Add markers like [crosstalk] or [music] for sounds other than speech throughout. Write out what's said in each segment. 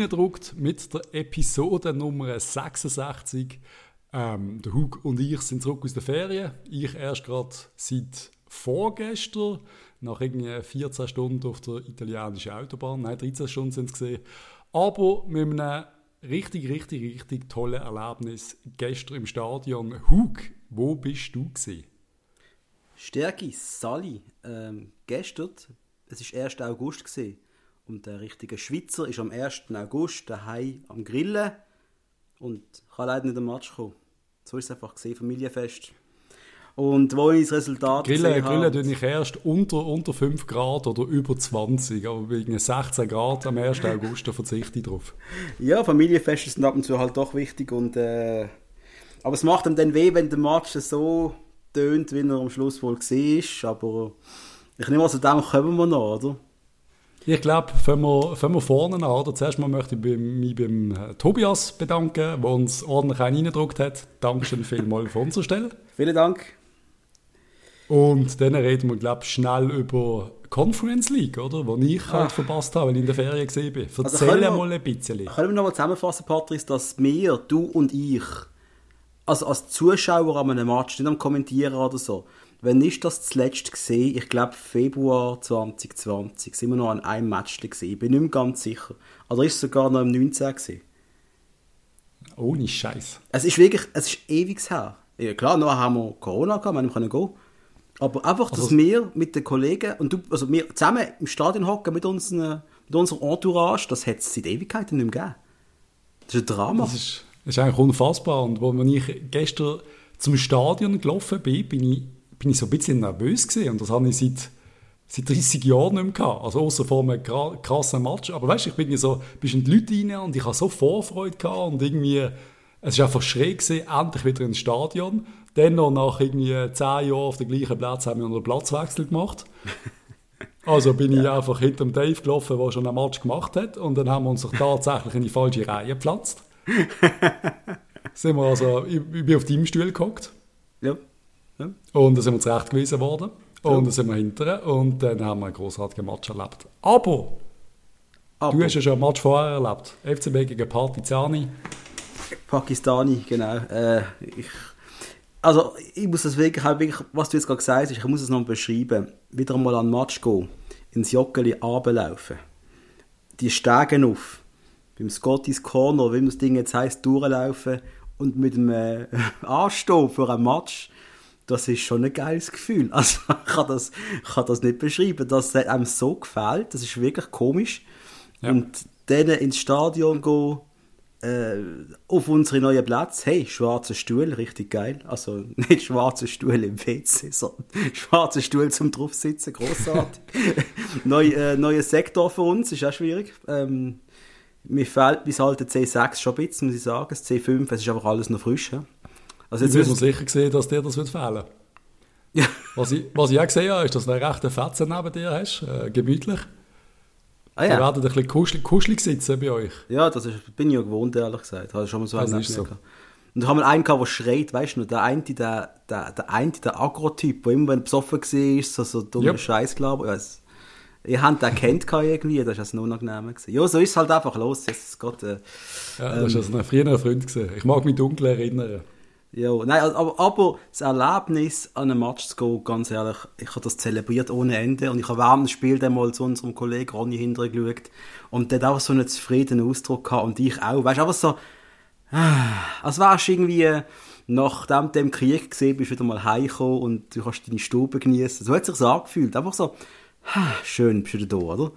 reingedruckt mit der Episode Nummer 66. Ähm, der Hug und ich sind zurück aus der Ferien. Ich erst gerade seit vorgestern, nach irgendwie 14 Stunden auf der italienischen Autobahn. Nein, 13 Stunden sind es gesehen. Aber mit einem richtig, richtig, richtig tollen Erlebnis gestern im Stadion. Hug, wo bist du gesehen? Stärke, Sali, ähm, gestern, es war 1. August gewesen, und der richtige Schweizer ist am 1. August daheim am Grillen und kann leider nicht am Match kommen. So ist es einfach gesehen, Familienfest. Und wo ich das Resultat Grillen, Grillen tue ich erst unter, unter 5 Grad oder über 20, aber wegen 16 Grad am 1. August da verzichte ich drauf. [laughs] Ja, Familienfeste sind ab und zu halt doch wichtig und äh, aber es macht ihm dann weh, wenn der Match so tönt, wie er am Schluss wohl war, aber ich nehme also, dem kommen wir noch, oder? Ich glaube, fangen wir, fangen wir vorne an. Oder? Zuerst mal möchte ich mich beim äh, Tobias bedanken, der uns ordentlich reingedruckt hat. Dankeschön vielmals von unserer Stelle. Vielen Dank. Und dann reden wir, glaube ich, schnell über Conference League, oder? Wo ich Ach. halt verpasst habe, weil ich in der Ferien gesehen bin. Also Erzähl also mal ein bisschen. Können wir noch mal zusammenfassen, Patrice, dass wir, du und ich, also als Zuschauer an einem Match, nicht am Kommentieren oder so, wenn ist das zuletzt gesehen? Ich glaube Februar 2020. Sind wir noch an einem Match gesehen? Ich bin nicht mehr ganz sicher. Oder ist es sogar noch im 19 gesehen? Ohne Scheiß. Es ist wirklich, es ist ewig her. Ja, klar, noch haben wir Corona gehabt, wir können gehen. Aber einfach, dass also, wir mit den Kollegen und du, also wir zusammen im Stadion hocken mit, unseren, mit unserer Entourage, das hat es seit Ewigkeiten nicht mehr gegeben. Das ist ein Drama. Das ist, das ist eigentlich unfassbar. Und als ich gestern zum Stadion gelaufen bin, bin ich bin ich so ein bisschen nervös gewesen. Und das habe ich seit, seit 30 Jahren nicht mehr gehabt. Also außer vor einem krassen Match. Aber weißt du, ich bin so, bist in die Leute rein und ich habe so Vorfreude gehabt und irgendwie, es war einfach schräg gewesen, endlich wieder ins Stadion. Dann noch nach irgendwie 10 Jahren auf dem gleichen Platz haben wir einen Platzwechsel gemacht. Also bin ich einfach hinter dem Dave gelaufen, der schon einen Match gemacht hat. Und dann haben wir uns tatsächlich in die falsche Reihe gepflanzt. [laughs] sind wir also, ich, ich bin auf deinem Stuhl gehockt. Ja. Und dann sind wir zurechtgewiesen worden. Und dann sind wir hinterher und dann haben wir einen großartigen Match erlebt. Aber, Aber, du hast ja schon einen Match vorher erlebt. FCB gegen Partizani. Pakistani, genau. Äh, ich, also ich muss das wirklich, wirklich, was du jetzt gerade gesagt hast, ich muss es noch beschreiben. Wieder einmal an den Match gehen, ins Joggeli runterlaufen, die Stegen auf, beim Scotty's Corner, wie das Ding jetzt heisst, durchlaufen und mit dem äh, [laughs] Anstehen für einen Match das ist schon ein geiles Gefühl. [laughs] Also ich kann das, ich kann das nicht beschreiben. Das hat einem so gefällt, das ist wirklich komisch. Ja. Und dann ins Stadion gehen, äh, auf unsere neuen Plätze, hey, schwarzer Stuhl, richtig geil. Also [laughs] nicht schwarzer Stuhl im WC, sondern [laughs] schwarzer Stuhl zum draufsitzen, großartig. Neu, äh, neuer Sektor für uns, ist auch schwierig. Ähm, mir fehlt bis halt der C6 schon ein bisschen, muss ich sagen. Das C5, es ist einfach alles noch frisch. Ja? Also jetzt müssen wir sicher sehen, dass dir das wird fehlen ja. was, ich, was ich auch gesehen habe, ist, dass du einen rechten Fetzen neben dir hast, äh, gemütlich. Ah, ja. Die werden ein bisschen kuschelig, kuschelig sitzen bei euch. Ja, das ist, bin ich ja gewohnt, ehrlich gesagt. Habe schon mal so also einen so. Und da haben wir einen gehabt, der schreit, weißt du der eine, der, der, der eine, der Agro-Typ, der immer, wenn er besoffen war, so, so dummer yep. Scheiß glaubt. Ja, ihr habt den kennt irgendwie, das war also unangenehm. Ja, so ist es halt einfach los. Jetzt Gott, äh, ja, das war ähm, also ein früherer Freund. Gewesen. Ich mag mich dunkel erinnern. Ja, nein, aber, aber das Erlebnis, an einem Match zu gehen, ganz ehrlich, ich habe das zelebriert ohne Ende und ich habe während des Spiels dann mal zu unserem Kollegen Ronny hinterher geschaut und der hat auch so einen zufriedenen Ausdruck gehabt und ich auch, weißt du, aber so, als wärst du irgendwie, nachdem du im Krieg gesehen bist, wieder mal heimgekommen und du kannst deine Stube genießen. So hat es sich angefühlt, einfach so, schön bist du da, oder?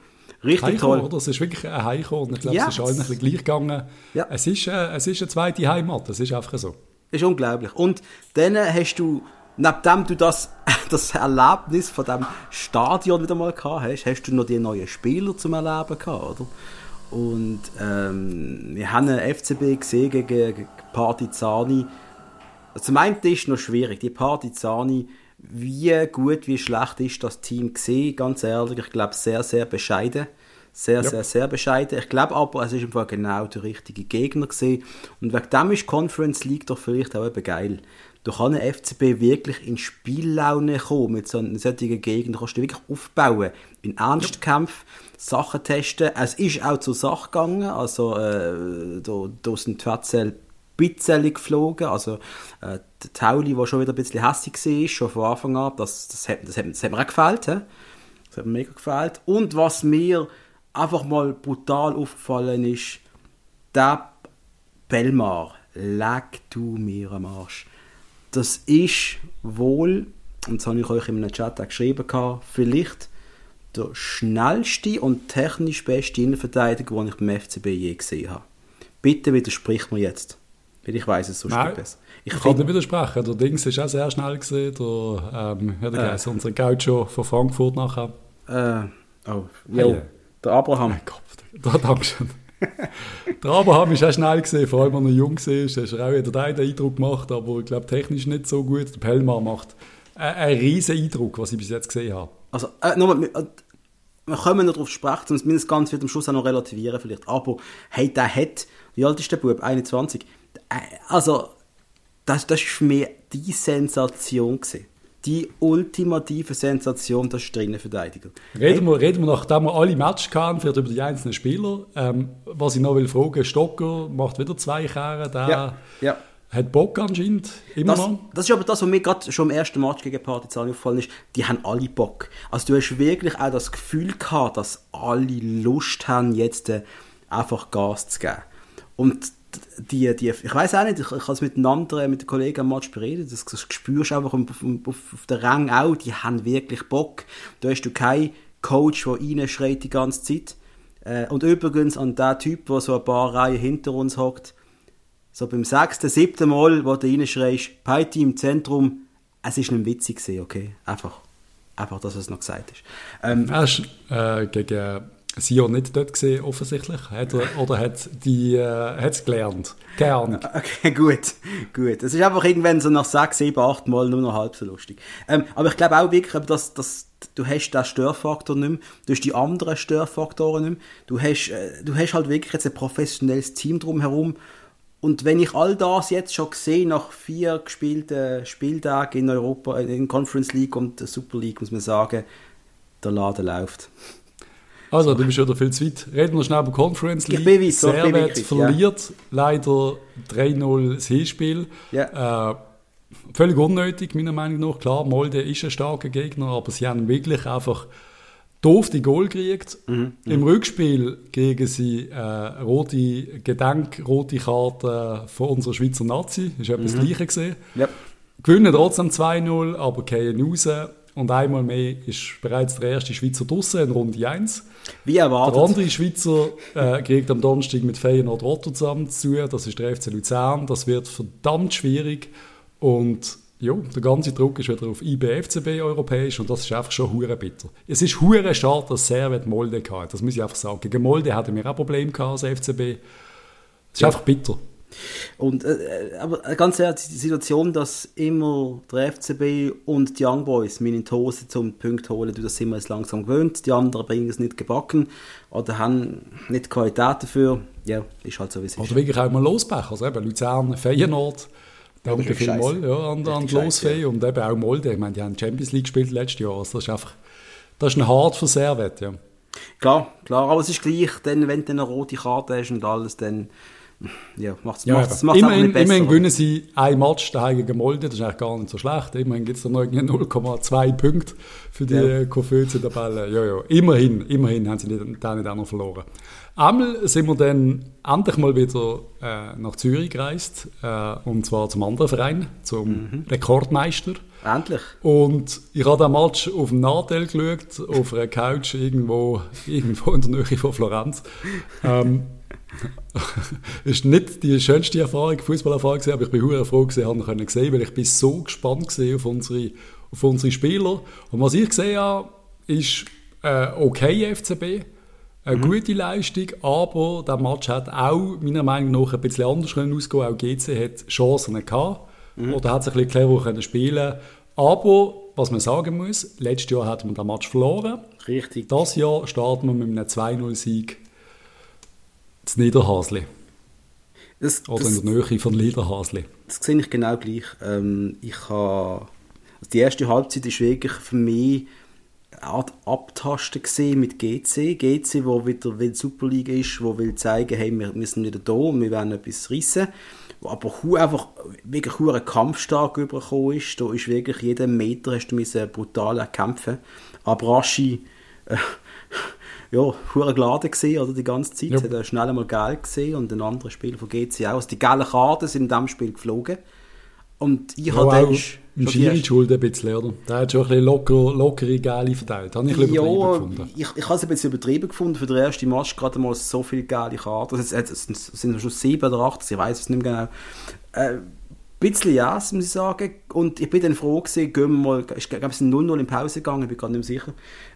Richtig Heiko, toll. Oder? Es ist wirklich ein Heiko und ich glaube, ja, es ist allen ein bisschen gleich gegangen. Ja. Es, ist, äh, es ist eine zweite Heimat, das ist einfach so. Das ist unglaublich. Und dann hast du, nachdem du das, [laughs] das Erlebnis von dem Stadion wieder mal gehabt hast, hast du noch die neuen Spieler zum Erleben gehabt, oder? Und ähm, wir haben einen FCB gesehen gegen Partizani. Also zum einen ist noch schwierig, die Partizani, wie gut, wie schlecht ist das Team gesehen, ganz ehrlich, ich glaube sehr, sehr bescheiden. Sehr, ja. sehr, sehr bescheiden. Ich glaube aber, es ist einfach genau der richtige Gegner gesehen. Und wegen dem ist Conference League doch vielleicht auch eben geil. Du kannst ein FCB wirklich in Spiellaune kommen mit so einem solchen Gegner. Du kannst du wirklich aufbauen, in Ernstkämpfen, ja. Sachen testen. Es ist auch zur Sache gegangen. Also, äh, da, da sind Twetzel bisschen geflogen. Also, äh, der Tauli, der schon wieder ein bisschen hässlich war, schon von Anfang an, das, das, hat, das, hat, das hat mir auch gefällt. He? Das hat mir mega gefällt. Und was mir einfach mal brutal aufgefallen ist, der Belmar, leg du mir am Arsch. Das ist wohl, und das habe ich euch in einem Chat auch geschrieben, vielleicht der schnellste und technisch beste Innenverteidiger, den ich beim FCB je gesehen habe. Bitte widersprich mir jetzt. Weil ich weiß es so Nein, besser. Ich, ich kann nicht widersprechen. Der Dings ist auch sehr schnell gesehen. Der, ähm, wie der äh, unser Gaucho von Frankfurt nachher. Äh, oh, jo, hey, der Abraham. Mein Gott, da, Dankeschön. der Abraham ist auch schnell gesehen, vor allem, als er jung war. Er hat auch wieder einen Eindruck gemacht, aber ich glaube, technisch nicht so gut. Der Pelmar macht einen riesen Eindruck, was ich bis jetzt gesehen habe. Also, äh, nochmal, äh, wir können noch darauf sprechen, sonst mindestens ganz wird am Schluss auch noch relativieren vielleicht. Aber, hey, der hat, wie alt ist der Bub? 21 also, das, das ist für mich die Sensation gewesen. Die ultimative Sensation der Strinnenverteidiger. Reden, wir, reden wir, nachdem wir alle Matches hatten, vielleicht über die einzelnen Spieler. Ähm, was ich noch will fragen, Stocker macht wieder zwei Kehren, der ja, ja. hat Bock anscheinend, immer das, noch. Das ist aber das, was mir gerade schon im ersten Match gegen Partizan aufgefallen ist, die haben alle Bock. Also du hast wirklich auch das Gefühl gehabt, dass alle Lust haben, jetzt äh, einfach Gas zu geben. Und die, die, ich weiß auch nicht, ich, ich habe es mit einem anderen, mit den Kollegen am Match beredet, das, das spürst du einfach auf, auf, auf der Rang auch, die haben wirklich Bock. Da hast du keinen Coach, der reinschreit die ganze Zeit. Äh, und übrigens an der Typ, der so ein paar Reihen hinter uns hockt, so beim sechsten, siebten Mal, wo du reinschreist, Peiti im Zentrum, es ist nicht witzig gewesen, okay? Einfach, einfach, dass es noch gesagt ist. Ähm, Hast äh, gegen Sion nicht dort gesehen, offensichtlich. Hat er, oder hat die, äh, es gelernt? Gelernt. [laughs] Okay, gut, gut. Es ist einfach irgendwann so nach sechs, sieben, acht Mal nur noch halb so lustig. Ähm, aber ich glaube auch wirklich, dass, dass du hast den Störfaktor nicht mehr, du hast die anderen Störfaktoren nicht mehr. Du hast, äh, du hast halt wirklich jetzt ein professionelles Team drumherum. Und wenn ich all das jetzt schon sehe, nach vier gespielten Spieltagen in Europa, in Conference League und Super League, muss man sagen, der Laden läuft. Also, du bist wieder viel zu weit. Reden wir schnell über Conference League. Ich bin weit, Servet verliert ja. leider 3-0 das Hinspiel. Ja. Äh, völlig unnötig, meiner Meinung nach. Klar, Molde ist ein starker Gegner, aber sie haben wirklich einfach doof die Goal gekriegt. Mhm, Im mhm. Rückspiel gegen sie äh, rote Gedenk, rote Karte von unserer Schweizer Nazi. Das war etwas mhm. Gleiches gesehen. Yep. Gewinnen trotzdem 2-0, aber gehen raus. Und einmal mehr ist bereits der erste Schweizer draussen in Runde 1. Wie erwartet. Der andere Schweizer äh, kriegt am Donnerstag mit Feyenoord Rotterdam zu. Das ist der FC Luzern. Das wird verdammt schwierig. Und ja, der ganze Druck ist wieder auf IBFCB europäisch und das ist einfach schon hure bitter. Es ist hure schade, dass Servet Molde hatte. Das muss ich einfach sagen. Gegen Molde hatten wir auch Probleme als FCB. Es ist ja. einfach bitter. Und, äh, aber ganz ehrlich, die Situation, dass immer der FCB und die Young Boys meine Hose zum Punkt holen, das sind wir jetzt langsam gewöhnt. Die anderen bringen es nicht gebacken oder haben nicht die Qualität dafür. Ja, ist halt so, wie es ist. Oder wirklich auch mal Losbech. Also eben Luzern, Feyenoord. Danke vielmals ja, an, an die Losfee ja. und eben auch Molde. Ich meine, die haben Champions League gespielt letztes Jahr. Also das ist einfach, das ist ein hart für Servet, ja. Klar, klar, aber es ist gleich, denn, wenn du eine rote Karte hast und alles, dann ja, macht es ja, macht's, macht's immerhin, besser, immerhin gewinnen sie ein Match daheim gegen Molde, das ist eigentlich gar nicht so schlecht. Immerhin gibt es da noch 0,2 Punkte für die ja. Koföze-Tabelle. Ja, ja, immerhin, immerhin haben sie nicht, da nicht auch noch verloren. Einmal sind wir dann endlich mal wieder äh, nach Zürich gereist, äh, und zwar zum anderen Verein, zum mhm. Rekordmeister. Endlich. Und ich habe den Match auf dem Nadel geschaut, auf einer Couch irgendwo, [laughs] irgendwo in der Nähe von Florenz. Ähm, [laughs] ist nicht die schönste Erfahrung, Fußballerfahrung aber ich bin sehr froh gewesen, haben können sehen, weil ich bin so gespannt auf unsere, auf unsere Spieler. Und was ich gesehen habe, ist äh, okay FCB, eine mhm. gute Leistung, aber der Match hat auch meiner Meinung nach ein bisschen anders können ausgehen. Auch GC hat Chancen gehabt mhm. oder hat sich ein bisschen clever können spielen. Aber was man sagen muss, letztes Jahr hatten wir den Match verloren. Richtig. Das Jahr starten wir mit einem 2-0-Sieg zu Niederhasli. Das, Oder das, in der Nähe von Niederhasli. das sehe ich genau gleich. Ähm, ich habe, also die erste Halbzeit ist wirklich für mich eine Art Abtasten gesehen mit GC. GC, wo wieder will Super League ist, wo will zeigen, hey, wir, wir sind wieder da und wir werden etwas rissen. Wo aber hu einfach wirklich hure kampfstark übergekommen ist. Da ist wirklich jeden Meter hast du müssen brutal kämpfen. Abrashi, äh, ja, hure geladen gesehen, oder die ganze Zeit. Ja. Hat er schnell einmal gelb gesehen und ein anderer Spieler von GC auch. Also die gelben Karten sind in diesem Spiel geflogen. Und ich Ja, habe dann die Schiri erste- schuld ein bisschen, oder? Der hat schon ein bisschen locker, lockere Gale verteilt. Habe ich ein bisschen übertrieben ja, gefunden. ich, ich habe es ein bisschen übertrieben gefunden. Für den ersten Match gerade mal so viele geile Karten. Es, es, es sind schon sieben oder acht, ich weiß es nicht mehr genau. Äh, ein bisschen ja, muss ich sagen. Und ich bin dann froh gewesen, gehen wir mal, ich glaube, es sind 0-0 in Pause gegangen, ich bin gerade nicht mehr sicher,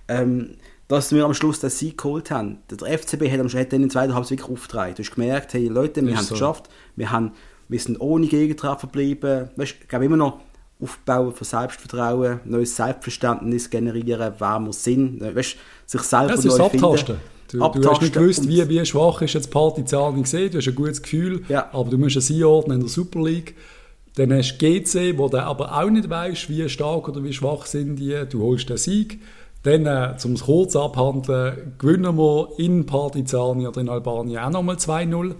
ähm, dass wir am Schluss den Sieg geholt haben. Der FCB hat, am- hat dann in zweiten Halbzeit wirklich aufgetragen. Du hast gemerkt, hey Leute, wir haben es so. geschafft, wir, haben, wir sind ohne Gegentreffer geblieben. Weißt, ich glaube immer noch, Aufbauen von Selbstvertrauen, neues Selbstverständnis generieren, wer wir sind, weißt, sich selber Ja, es ist neu Abtasten. finden. Du, du hast nicht gewusst, wie, wie schwach ist jetzt Partizani gesehen. Du hast ein gutes Gefühl, Ja. aber du musst es einordnen in der Super League. Dann hast du GC, wo du aber auch nicht weißt, wie stark oder wie schwach sind die. Du holst den Sieg. Dann, äh, um es kurz abhandeln, gewinnen wir in Partizani oder in Albanien auch nochmal 2-0.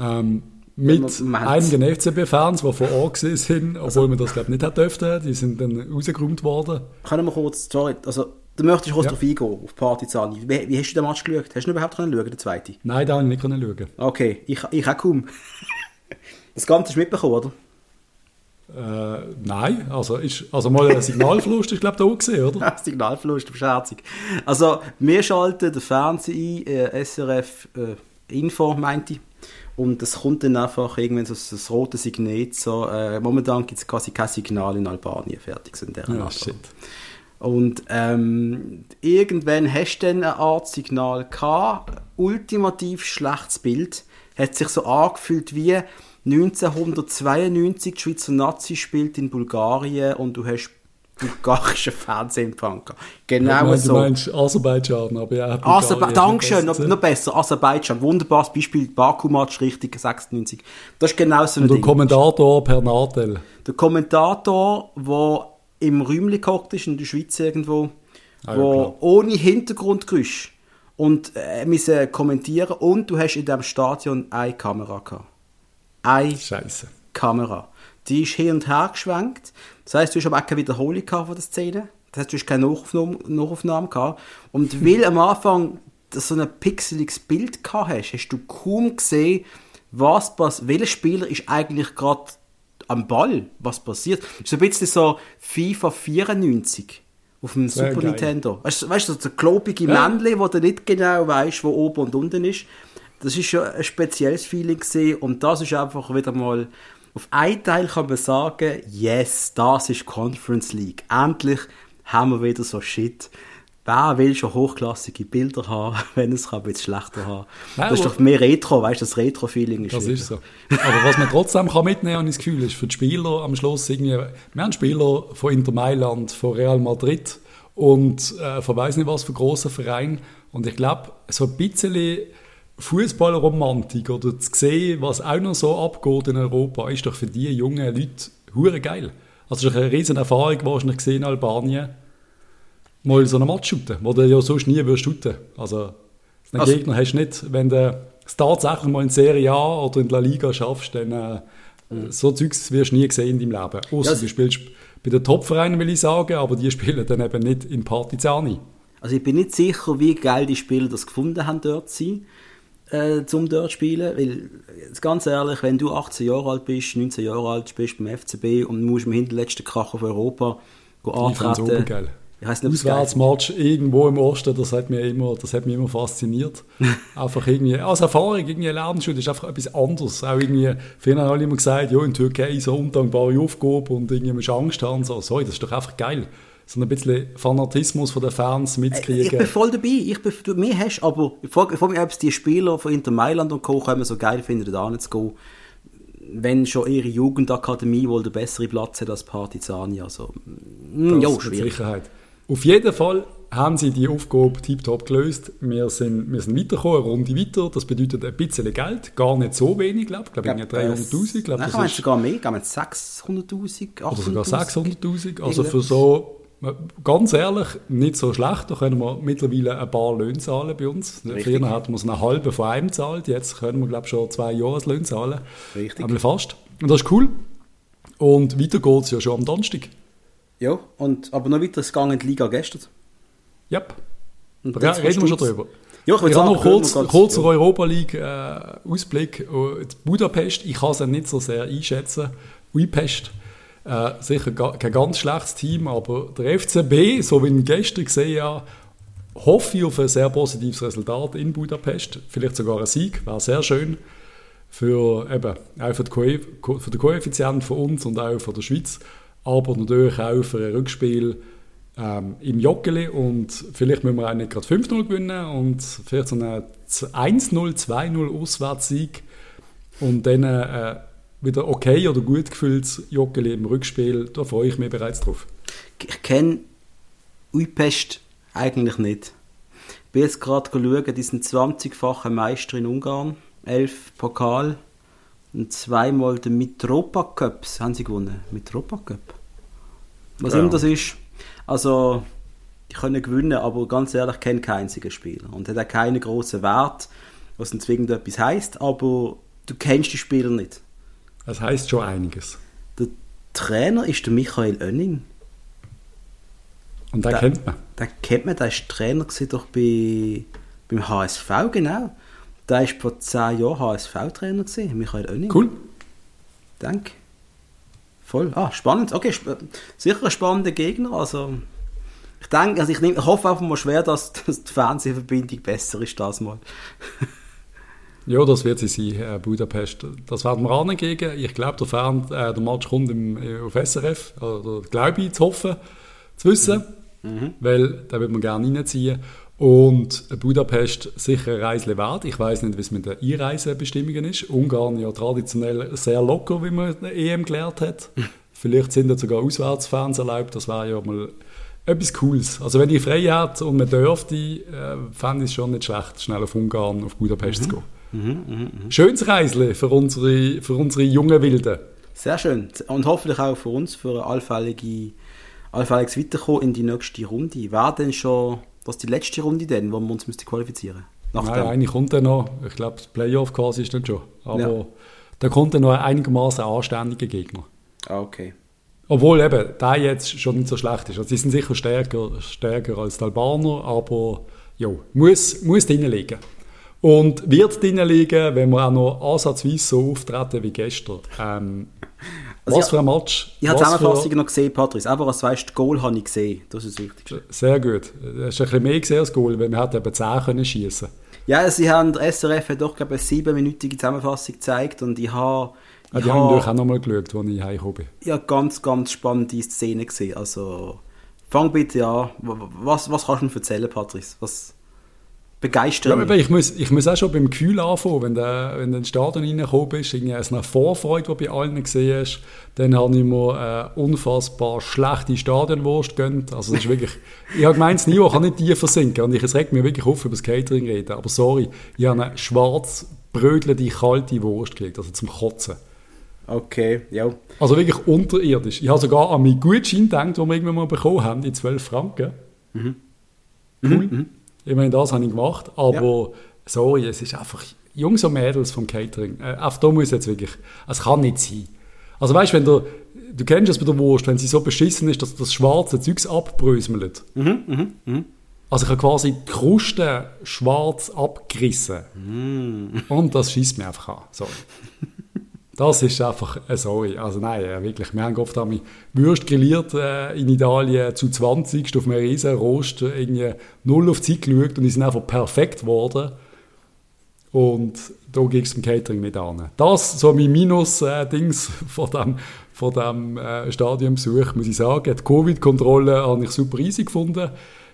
Ähm, mit einigen FCB-Fans, die vor Ort sind, obwohl man das, glaube ich, nicht hätte dürfen. Die sind dann rausgeräumt worden. Können wir kurz, sorry, also du möchtest kurz Ja. drauf eingehen, auf Partizani. Wie, wie hast du den Match geschaut? Hast du ihn überhaupt können schauen, den zweiten? Nein, da konnte ich nicht können schauen. Okay, ich, ich auch kaum. [laughs] Das Ganze hast du mitbekommen, oder? Äh, nein, also, ist, also mal ein Signalverlust ist, glaube ich, da auch gesehen, oder? [laughs] Signalverlust, bescherzig. Also, wir schalten den Fernseher ein, äh, SRF äh, Info, meinte ich. Und es kommt dann einfach irgendwann so das rote Signet, so, äh, momentan gibt es quasi kein Signal in Albanien, fertig sind der Ja, shit. Und ähm, irgendwann hast du dann eine Art Signal gehabt, ultimativ schlechtes Bild, hat sich so angefühlt wie 1992 die Schweizer Nazi spielt in Bulgarien und du hast bulgarischen Fernsehempfang gehabt. Genau meine, so. Du meinst Aserbaidschan, aber ja. Aserba Dankeschön, noch, noch besser. Aserbaidschan, wunderbares Beispiel, Baku-Match, richtig, 96. Das ist genau so ein Und der Ding. Kommentator per Nadel. Der Kommentator, der im Räumchen gehockt ist, in der Schweiz irgendwo, Ah, ja, wo ohne Hintergrundgeräusch und äh, müssen kommentieren und du hast in diesem Stadion eine Kamera gehabt. Eine Scheiße. Kamera. Die ist hin und her geschwenkt. Das heißt, du hast aber auch keine Wiederholung von der Szene. Das heißt, du hast keine Nachaufnahme, Nachaufnahme gehabt. Und weil am Anfang so ein pixeliges Bild gehabt hast, hast du kaum gesehen, was passiert. Welcher Spieler ist eigentlich gerade am Ball? Was passiert? Das ist so ein bisschen so FIFA 94 auf dem Sehr Super geil. Nintendo. Weißt du, weißt du, so ein klobige Ja. Männchen, wo du nicht genau weißt, wo oben und unten ist. Das ist schon ein spezielles Feeling gesehen und das ist einfach wieder mal auf einen Teil kann man sagen, yes, das ist Conference League. Endlich haben wir wieder so Shit. Wer will schon hochklassige Bilder haben, [laughs] wenn es kann ein bisschen schlechter haben? Nein, das ist doch mehr Retro, weißt du, das Retro-Feeling ist Das wieder. ist so. Aber was man trotzdem kann mitnehmen kann, ich das Gefühl, ist für die Spieler am Schluss irgendwie, wir haben Spieler von Inter Mailand, von Real Madrid und äh, von weiss nicht was für grossen Vereinen. Und ich glaube, so ein bisschen Fußballromantik oder zu sehen, was auch noch so abgeht in Europa, ist doch für die jungen Leute hure geil. Also es ist eine riesen Erfahrung wahrscheinlich gesehen in Albanien, mal so einen Match shooten, wo du ja sonst nie würdest shooten. Also, einen Also- Gegner hast du nicht. Wenn du es tatsächlich mal in Serie A oder in La Liga schaffst, dann äh, so Zeugs wirst du nie gesehen in deinem Leben. Außer Ja, du spielst bei den Top-Vereinen, will ich sagen, aber die spielen dann eben nicht in Partizani. Also ich bin nicht sicher, wie geil die Spieler das gefunden haben, dort zu sein, äh, zum dort spielen, weil, ganz ehrlich, wenn du 18 Jahre alt bist, 19 Jahre alt bist beim FCB und musst im hinterletzten Kracher von Europa go Ich antreten. Ich weiss nicht, ob es geil ist. Auswärtsmatch irgendwo im Osten, das hat mich immer, das hat mich immer fasziniert. [laughs] einfach irgendwie, als Erfahrung, irgendwie lernen schon, das ist einfach etwas anderes. Auch irgendwie, viele haben alle immer gesagt, ja, in Türkei so undankbare Aufgabe und irgendwie musst du Angst haben. So, sorry, das ist doch einfach geil. So ein bisschen Fanatismus von den Fans Ich bin mitzukriegen. voll dabei. Ich bin, du, mir hast, aber ich frage, ich frage mich, ob es die Spieler von Inter Mailand und Co. können so geil finden, da hinzugehen. wenn schon ihre Jugendakademie wohl der bessere Platz hat als Partizani. Also, mm, Das ja, mit schwierig. Sicherheit. Auf jeden Fall haben sie die Aufgabe tiptop gelöst. Wir sind, wir sind weitergekommen, eine Runde weiter. Das bedeutet ein bisschen Geld, gar nicht so wenig, glaube ich. Ich glaube, glaub, 300'000. Ich glaube, Nein, das ist- sogar mehr. Glaube, 600'000, 800'000. Oder sogar 600'000. Also für so, ganz ehrlich, nicht so schlecht. Da können wir mittlerweile ein paar Löhne zahlen bei uns. Richtig. Früher hatten wir es einen halben von einem gezahlt. Jetzt können wir, glaube ich, schon zwei Jahreslöhne zahlen. Richtig. Aber fast. Und das ist cool. Und weiter geht es ja schon am Donnerstag. Ja, und, aber noch weiter es gegangen in die Liga gestern. Yep. Und Ja, jetzt reden wir schon drüber. Ja, ich Ich habe noch kurz, kurzer ja. Europa League äh, Ausblick. Äh, Budapest, ich kann es ja nicht so sehr einschätzen. Uipest, äh, sicher kein ganz schlechtes Team, aber der FCB, so wie ich gestern gesehen habe, hoffe ich auf ein sehr positives Resultat in Budapest. Vielleicht sogar ein Sieg, wäre sehr schön. Für, eben, auch für, den Koeffizient von uns und auch von der Schweiz. Aber natürlich auch für ein Rückspiel ähm, im Joggeli und vielleicht müssen wir auch nicht gerade 5-0 gewinnen und vielleicht so einen 1-0, 2-0 Auswärtssieg und dann äh, wieder okay oder gut gefühltes Joggeli im Rückspiel, da freue ich mich bereits drauf. Ich kenne Uipest eigentlich nicht. Ich bin jetzt gerade schauen, die sind 20-fache Meister in Ungarn, 11 Pokal und zweimal den Mitropa Cup haben sie gewonnen. Mitropa Cup. Was Ja. immer das ist. Also, die können gewinnen, aber ganz ehrlich, ich kenne keinen einzigen Spieler. Und hat auch keinen grossen Wert, was dann zwingend etwas heisst, aber du kennst die Spieler nicht. Das heißt schon einiges. Der Trainer ist der Michael Oenning. Und den Da- kennt man. Den kennt man, der war Trainer doch bei, beim HSV, genau. Der war vor 10 Jahren HSV-Trainer, Michael Oenning. Cool. Danke. Voll. Ah, spannend. Okay, sp sicher ein spannender Gegner. Also, ich denke, also ich, nehm, ich hoffe einfach mal schwer, dass, dass die Fernsehverbindung besser ist das mal. [laughs] Ja, das wird sie sein, äh, Budapest. Das werden wir angehen. Ich glaube, der, Fern, äh, der Match kommt im, äh, auf SRF. Oder glaube ich, zu hoffen, zu wissen. Weil da wird man gerne reinziehen. Und Budapest sicher eine Reise wert. Ich weiß nicht, wie es mit den Einreisebestimmungen ist. Ungarn ja traditionell sehr locker, wie man EM gelernt hat. [laughs] Vielleicht sind jetzt sogar Auswärtsfans erlaubt. Das wäre ja mal etwas Cooles. Also wenn die frei hat und man dürfte, äh, fände ich es schon nicht schlecht, schnell auf Ungarn, auf Budapest zu gehen. Schönes Reisle für unsere, für unsere jungen Wilden. Sehr schön. Und hoffentlich auch für uns, für ein allfällige, allfälliges Weiterkommen in die nächste Runde. Wäre denn schon das die letzte Runde denn, wo wir uns müssten qualifizieren Nach Nein, eine kommt dann noch. Ich glaube, das Playoff quasi ist dann schon. Aber Ja. da kommt dann noch ein einigermaßen anständiger Gegner. Ah, okay. Obwohl eben der jetzt schon nicht so schlecht ist. Also, die sind sicher stärker, stärker als die Albaner, aber jo, muss, muss drinnen liegen. Und wird drinnen liegen, wenn wir auch noch ansatzweise so auftreten wie gestern. Ähm, Also was ich- für ein Match. Ich habe die was für- Zusammenfassung noch gesehen, Patrice. Aber als du weißt, das Goal habe ich gesehen. Das ist das Wichtigste. Sehr gut. Das ist ein bisschen mehr gesehen als Goal, weil wir hätten eben 10 können schießen. Ja, sie haben, der SRF hat doch, glaube ich, eine siebenminütige Zusammenfassung gezeigt und ich habe... Ich die haben natürlich habe auch nochmal geschaut, als ich heimgekommen bin. ja, ganz, ganz spannende Szenen gesehen. Also, fang bitte an. Was, was kannst du mir erzählen, Patrice? Was begeistert Ja, aber ich, muss, ich muss auch schon beim Gefühl anfangen, wenn du, wenn du ins Stadion reingekommen bist, irgendwie eine Vorfreude, die bei allen gesehen hast, dann habe ich mir eine unfassbar schlechte Stadionwurst gegönnt. Also das ist wirklich, [laughs] ich habe gemeint, das Niveau kann nicht tiefer sinken und ich, es regt mich wirklich auf, über das Catering reden, aber sorry, ich habe eine schwarz brödelte, kalte Wurst gekriegt, also zum Kotzen. Okay, ja. Also wirklich unterirdisch. Ich habe sogar an meinen Gutschein gedacht, den wir irgendwann mal bekommen haben, die 12 Franken. Cool. Ich meine, das habe ich gemacht, aber sorry, es ist einfach Jungs und Mädels vom Catering. Äh, auf da muss jetzt wirklich, es kann nicht sein. Also weißt du, wenn du, du kennst es bei der Wurst, wenn sie so beschissen ist, dass das schwarze Zeugs abbröselt. Also ich habe quasi die Kruste schwarz abgerissen. Und das schießt mir einfach an. Sorry. [laughs] Das ist einfach, äh, sorry, also nein, äh, wirklich, wir haben oft einmal Würst grilliert äh, in Italien zu 20 auf einem riesen Rost, äh, irgendwie null auf die Zeit geschaut und die sind einfach perfekt geworden. Und da ging es im Catering nicht an. Das, so mein Minus-Dings [laughs] von dem, von dem äh, Stadionbesuch, muss ich sagen. Die Covid-Kontrolle habe ich super easy gefunden.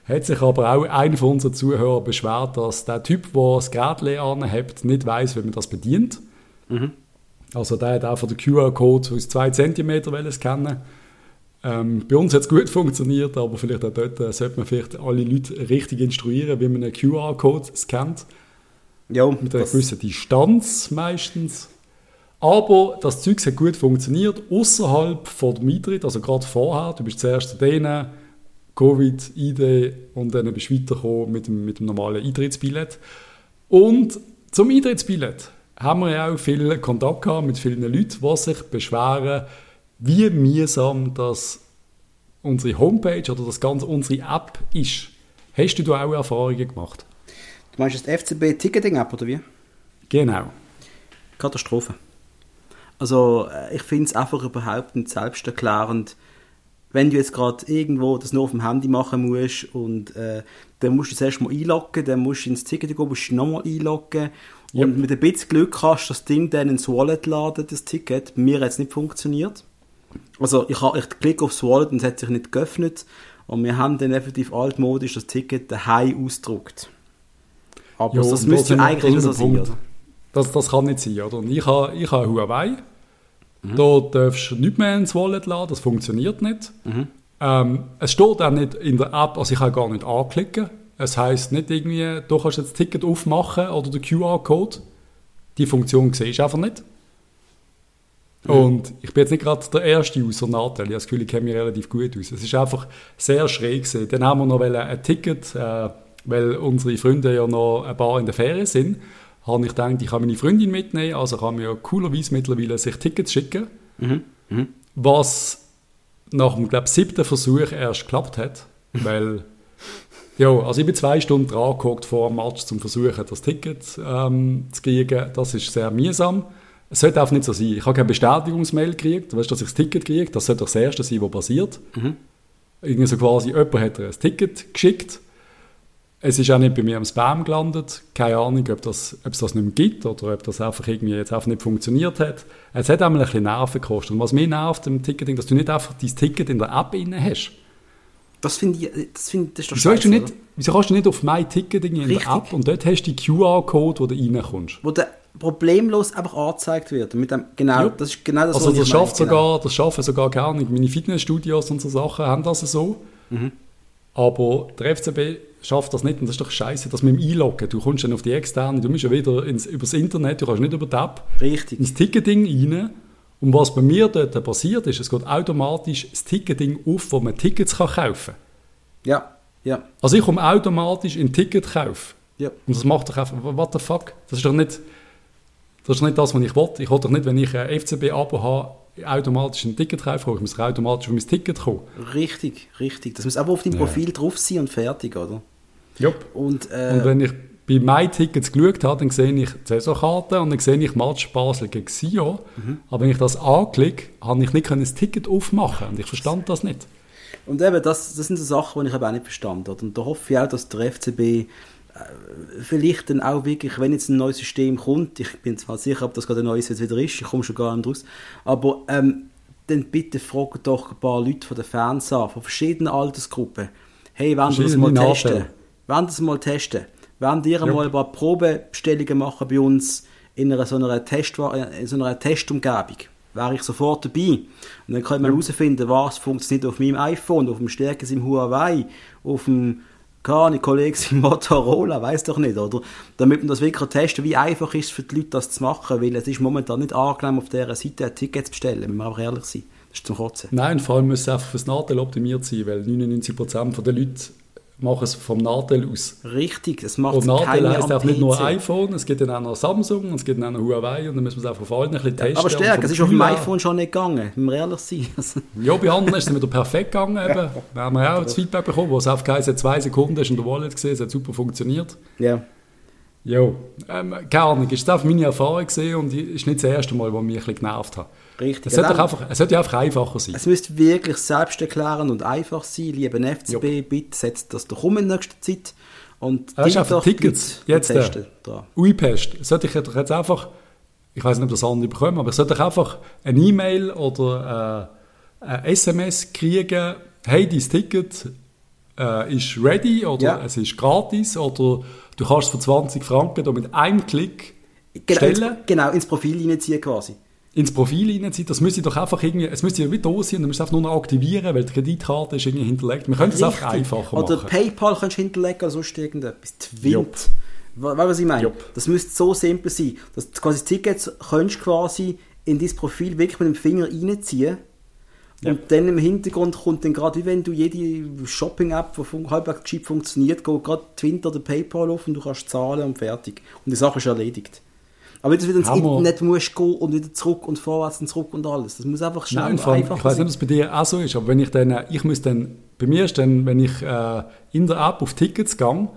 Hat sich aber auch einer von unseren Zuhörern beschwert, dass der Typ, der das Gerät anhebt, nicht weiß, wie man das bedient. Also der hat einfach den QR-Code aus 2 cm scannen ähm, Bei uns hat es gut funktioniert, aber vielleicht auch dort äh, sollte man vielleicht alle Leute richtig instruieren, wie man einen QR-Code scannt. Ja, Mit einer gewissen Distanz meistens. Aber das Zeug hat gut funktioniert, außerhalb von dem Eintritt, also gerade vorher. Du bist zuerst zu denen, Covid, ID und dann bist du weitergekommen mit dem, mit dem normalen Eintrittsbillett. Und zum Eintrittsbillett haben wir ja auch viel Kontakt gehabt mit vielen Leuten, die sich beschweren, wie mühsam das unsere Homepage oder das ganze unsere App ist. Hast du da auch Erfahrungen gemacht? Du meinst das FCB-Ticketing-App oder wie? Genau. Katastrophe. Also äh, ich finde es einfach überhaupt nicht selbsterklärend, wenn du jetzt gerade irgendwo das nur auf dem Handy machen musst und äh, dann musst du zuerst mal einloggen, dann musst du ins Ticket gehen, musst du nochmal einloggen Yep. und mit ein bisschen Glück kannst du das Ding dann ins Wallet laden, das Ticket. Mir hat es nicht funktioniert. Also ich, ha- ich klicke aufs Wallet und es hat sich nicht geöffnet und wir haben dann effektiv altmodisch das Ticket daheim ausgedruckt. Aber Ja, das und müsste eigentlich da nicht so sein? Das, das kann nicht sein, oder? Und ich habe ich habe Huawei. Mhm. Da darfst du nicht mehr ins Wallet laden, das funktioniert nicht. Mhm. Ähm, es steht auch nicht in der App, also ich kann gar nicht anklicken. Es heisst nicht irgendwie, du kannst jetzt das Ticket aufmachen oder den QR-Code. Die Funktion siehst du einfach nicht. Und ich bin jetzt nicht gerade der erste User Nachteil. Ich habe das Gefühl, ich kenne mich relativ gut aus. Es ist einfach sehr schräg gewesen. Dann haben wir noch ein Ticket, äh, weil unsere Freunde ja noch ein paar in der Ferien sind, habe ich gedacht, ich kann meine Freundin mitnehmen, also kann mir ja coolerweise mittlerweile sich Tickets schicken. Was nach dem, glaube siebten Versuch erst geklappt hat, [laughs] weil ja, also ich bin zwei Stunden dran vor dem Match, zum versuchen, das Ticket ähm, zu kriegen. Das ist sehr mühsam. Es sollte auch nicht so sein. Ich habe keine Bestätigungsmail gekriegt, weißt, dass ich das Ticket kriege. Das sollte doch das Erste sein, was passiert. Irgendwie so quasi, jemand hat ein Ticket geschickt. Es ist auch nicht bei mir im Spam gelandet. Keine Ahnung, ob, das, ob es das nicht mehr gibt oder ob das einfach irgendwie jetzt einfach nicht funktioniert hat. Es hat einmal ein bisschen Nerven gekostet. Und was mich nervt im Ticketing, dass du nicht einfach dein Ticket in der App drin hast. Das finde ich, das finde das ist doch Wieso, hast du scheiße, nicht, oder? wieso kannst du nicht auf mein Ticketing in der App und dort hast du die QR-Code, wo du reinkommst? Wo der problemlos einfach angezeigt wird. Mit dem, genau, Ja. das ist genau das, Also was das ich meine, sogar, das schaffen sogar gar nicht. Meine Fitnessstudios und so Sachen haben das so. Mhm. Aber der FCB schafft das nicht und das ist doch scheiße, dass mit dem Einloggen, du kommst dann auf die externe, du musst ja wieder ins, übers Internet, du kannst nicht über die App Richtig. ins Ticketing rein. Und was bei mir dort passiert ist, es geht automatisch das Ticketing auf, wo man Tickets kann kaufen kann. Ja, ja, Also ich komme automatisch in Ticketkauf. ja. Und das macht doch einfach, what the fuck? Das ist doch nicht das, ist nicht das was ich will. Ich will doch nicht, wenn ich ein FCB-Abo habe, automatisch ein Ticket kaufen. Ich muss doch automatisch auf mein Ticket kommen. Richtig, richtig. Das muss einfach auf deinem Ja. Profil drauf sein und fertig, oder? Jupp. Und, äh, Und wenn ich bei MyTickets geschaut habe, dann sehe ich die Saisonkarte und dann sehe ich Match Basel gegen Sion. Mhm. Aber wenn ich das anklicke, habe ich nicht das Ticket aufmachen und ich verstand das nicht. Und eben, das, das sind so Sachen, die ich eben auch nicht verstanden habe. Und da hoffe ich auch, dass der FCB äh, vielleicht dann auch wirklich, wenn jetzt ein neues System kommt, ich bin zwar sicher, ob das gerade ein neues jetzt wieder ist, ich komme schon gar nicht raus, aber ähm, dann bitte fragt doch ein paar Leute von den Fans an, von verschiedenen Altersgruppen. Hey, wollen wir das mal testen? Wollen wir das mal testen? Wollen ihr Ja. mal ein paar Probebestellungen machen bei uns in einer so einer, Test, in so einer Testumgebung? Wäre ich sofort dabei. Und dann kann man herausfinden, was funktioniert auf meinem iPhone, auf dem stärksten Huawei, auf dem keine Kollegen im Motorola, weiß doch nicht, oder? Damit man das wirklich testen wie einfach ist es für die Leute, das zu machen, weil es ist momentan nicht angenehm, auf dieser Seite ein Ticket zu bestellen, wenn wir einfach ehrlich sein. Das ist zum Kotzen. Nein, vor allem muss es einfach fürs Nachteil optimiert sein, weil 99% der Leute machen es vom Nachteil aus. Richtig, es macht Und keiner heisst auch nicht nur iPhone, es gibt dann auch noch Samsung es gibt dann auch noch Huawei und dann müssen wir es einfach auf allen ein bisschen testen. Aber Und stärker, es ist auf dem iPhone schon nicht gegangen, wenn wir ehrlich sein. Ja, bei anderen ist es wieder perfekt gegangen. Eben. Da haben wir auch das Feedback bekommen, wo es auf geheißen, zwei Sekunden ist in der Wallet gesehen, es hat super funktioniert. ja. Ja, ähm, keine Ahnung, ist das meine Erfahrung gesehen und es ist nicht das erste Mal, wo mich ein bisschen genervt hat. Richtig. Es sollte, einfach, es sollte einfach einfacher sein. Es müsste wirklich selbsterklärend und einfach sein. Lieber FCB, bitte setzt das doch um in nächster Zeit. Und Das ist einfach Tickets. Jetzt, äh, testen. Uipest, sollte ich doch jetzt einfach, ich weiß nicht, ob das andere bekommen, aber ich sollte doch einfach eine E-Mail oder äh, eine SMS kriegen, hey, dein Ticket äh, ist ready oder Ja. es ist gratis oder du kannst es für 20 Franken da mit einem Klick Genau ins, stellen. genau, ins Profil reinziehen quasi. Ins Profil reinzieht, das müsste doch einfach irgendwie, es müsste ja wie da sein, dann müsst einfach nur noch aktivieren, weil die Kreditkarte ist irgendwie hinterlegt. Wir können es einfach einfacher Oder machen. PayPal kannst du hinterlegen oder sonst irgendetwas. Twint. Weißt du, was ich meine? Jupp. Das müsste so simpel sein. Dass du quasi Tickets könntest quasi in dein Profil wirklich mit dem Finger reinziehen. Ja. Und dann im Hintergrund kommt dann gerade, wie wenn du jede Shopping-App, die halbwegs gescheit funktioniert, geht gerade Twint oder PayPal auf und du kannst zahlen und fertig. Und die Sache ist erledigt. Aber wenn du wieder ins. Internet musst gehen und wieder zurück und vorwärts und zurück und alles. Das muss einfach schnell Nein, und einfach ich weiß nicht, ob es bei dir auch so ist, aber wenn ich dann, äh, ich muss dann, bei mir ist dann, wenn ich äh, in der App auf Tickets gehe,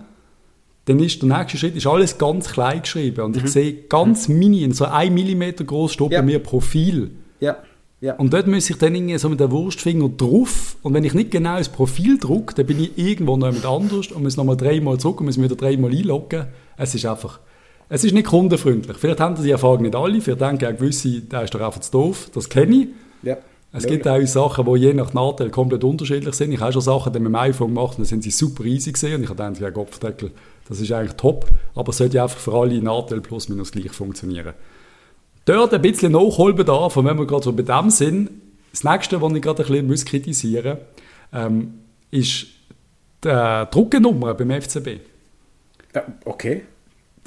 dann ist der nächste Schritt ist alles ganz klein geschrieben und ich sehe ganz mini, in so ein Millimeter groß steht Mhm. Ja. bei mir Profil. Ja, ja. Und dort muss ich dann irgendwie so mit dem Wurstfinger drauf und wenn ich nicht genau das Profil drücke, dann bin ich irgendwo noch mit anders und muss nochmal dreimal zurück und muss wieder dreimal einloggen. Es ist einfach, es ist nicht kundenfreundlich. Vielleicht haben die Erfahrung nicht alle, vielleicht denken auch gewisse, der ist doch einfach zu doof, das kenne ich. ja. Es gibt auch Sachen, die je nach Nachteil komplett unterschiedlich sind. Ich habe schon Sachen die mit dem iPhone gemacht, und dann sind sie super easy gesehen und ich habe gedacht, ja Kopfdeckel, das ist eigentlich top, aber es sollte ja einfach für alle Nachteile plus minus gleich funktionieren. Dort ein bisschen Nachholbedarf, und wenn wir gerade so bei dem sind, das nächste, was ich gerade ein bisschen muss kritisieren muss, ähm, ist die äh, Druckennummer beim FCB. ja. Okay.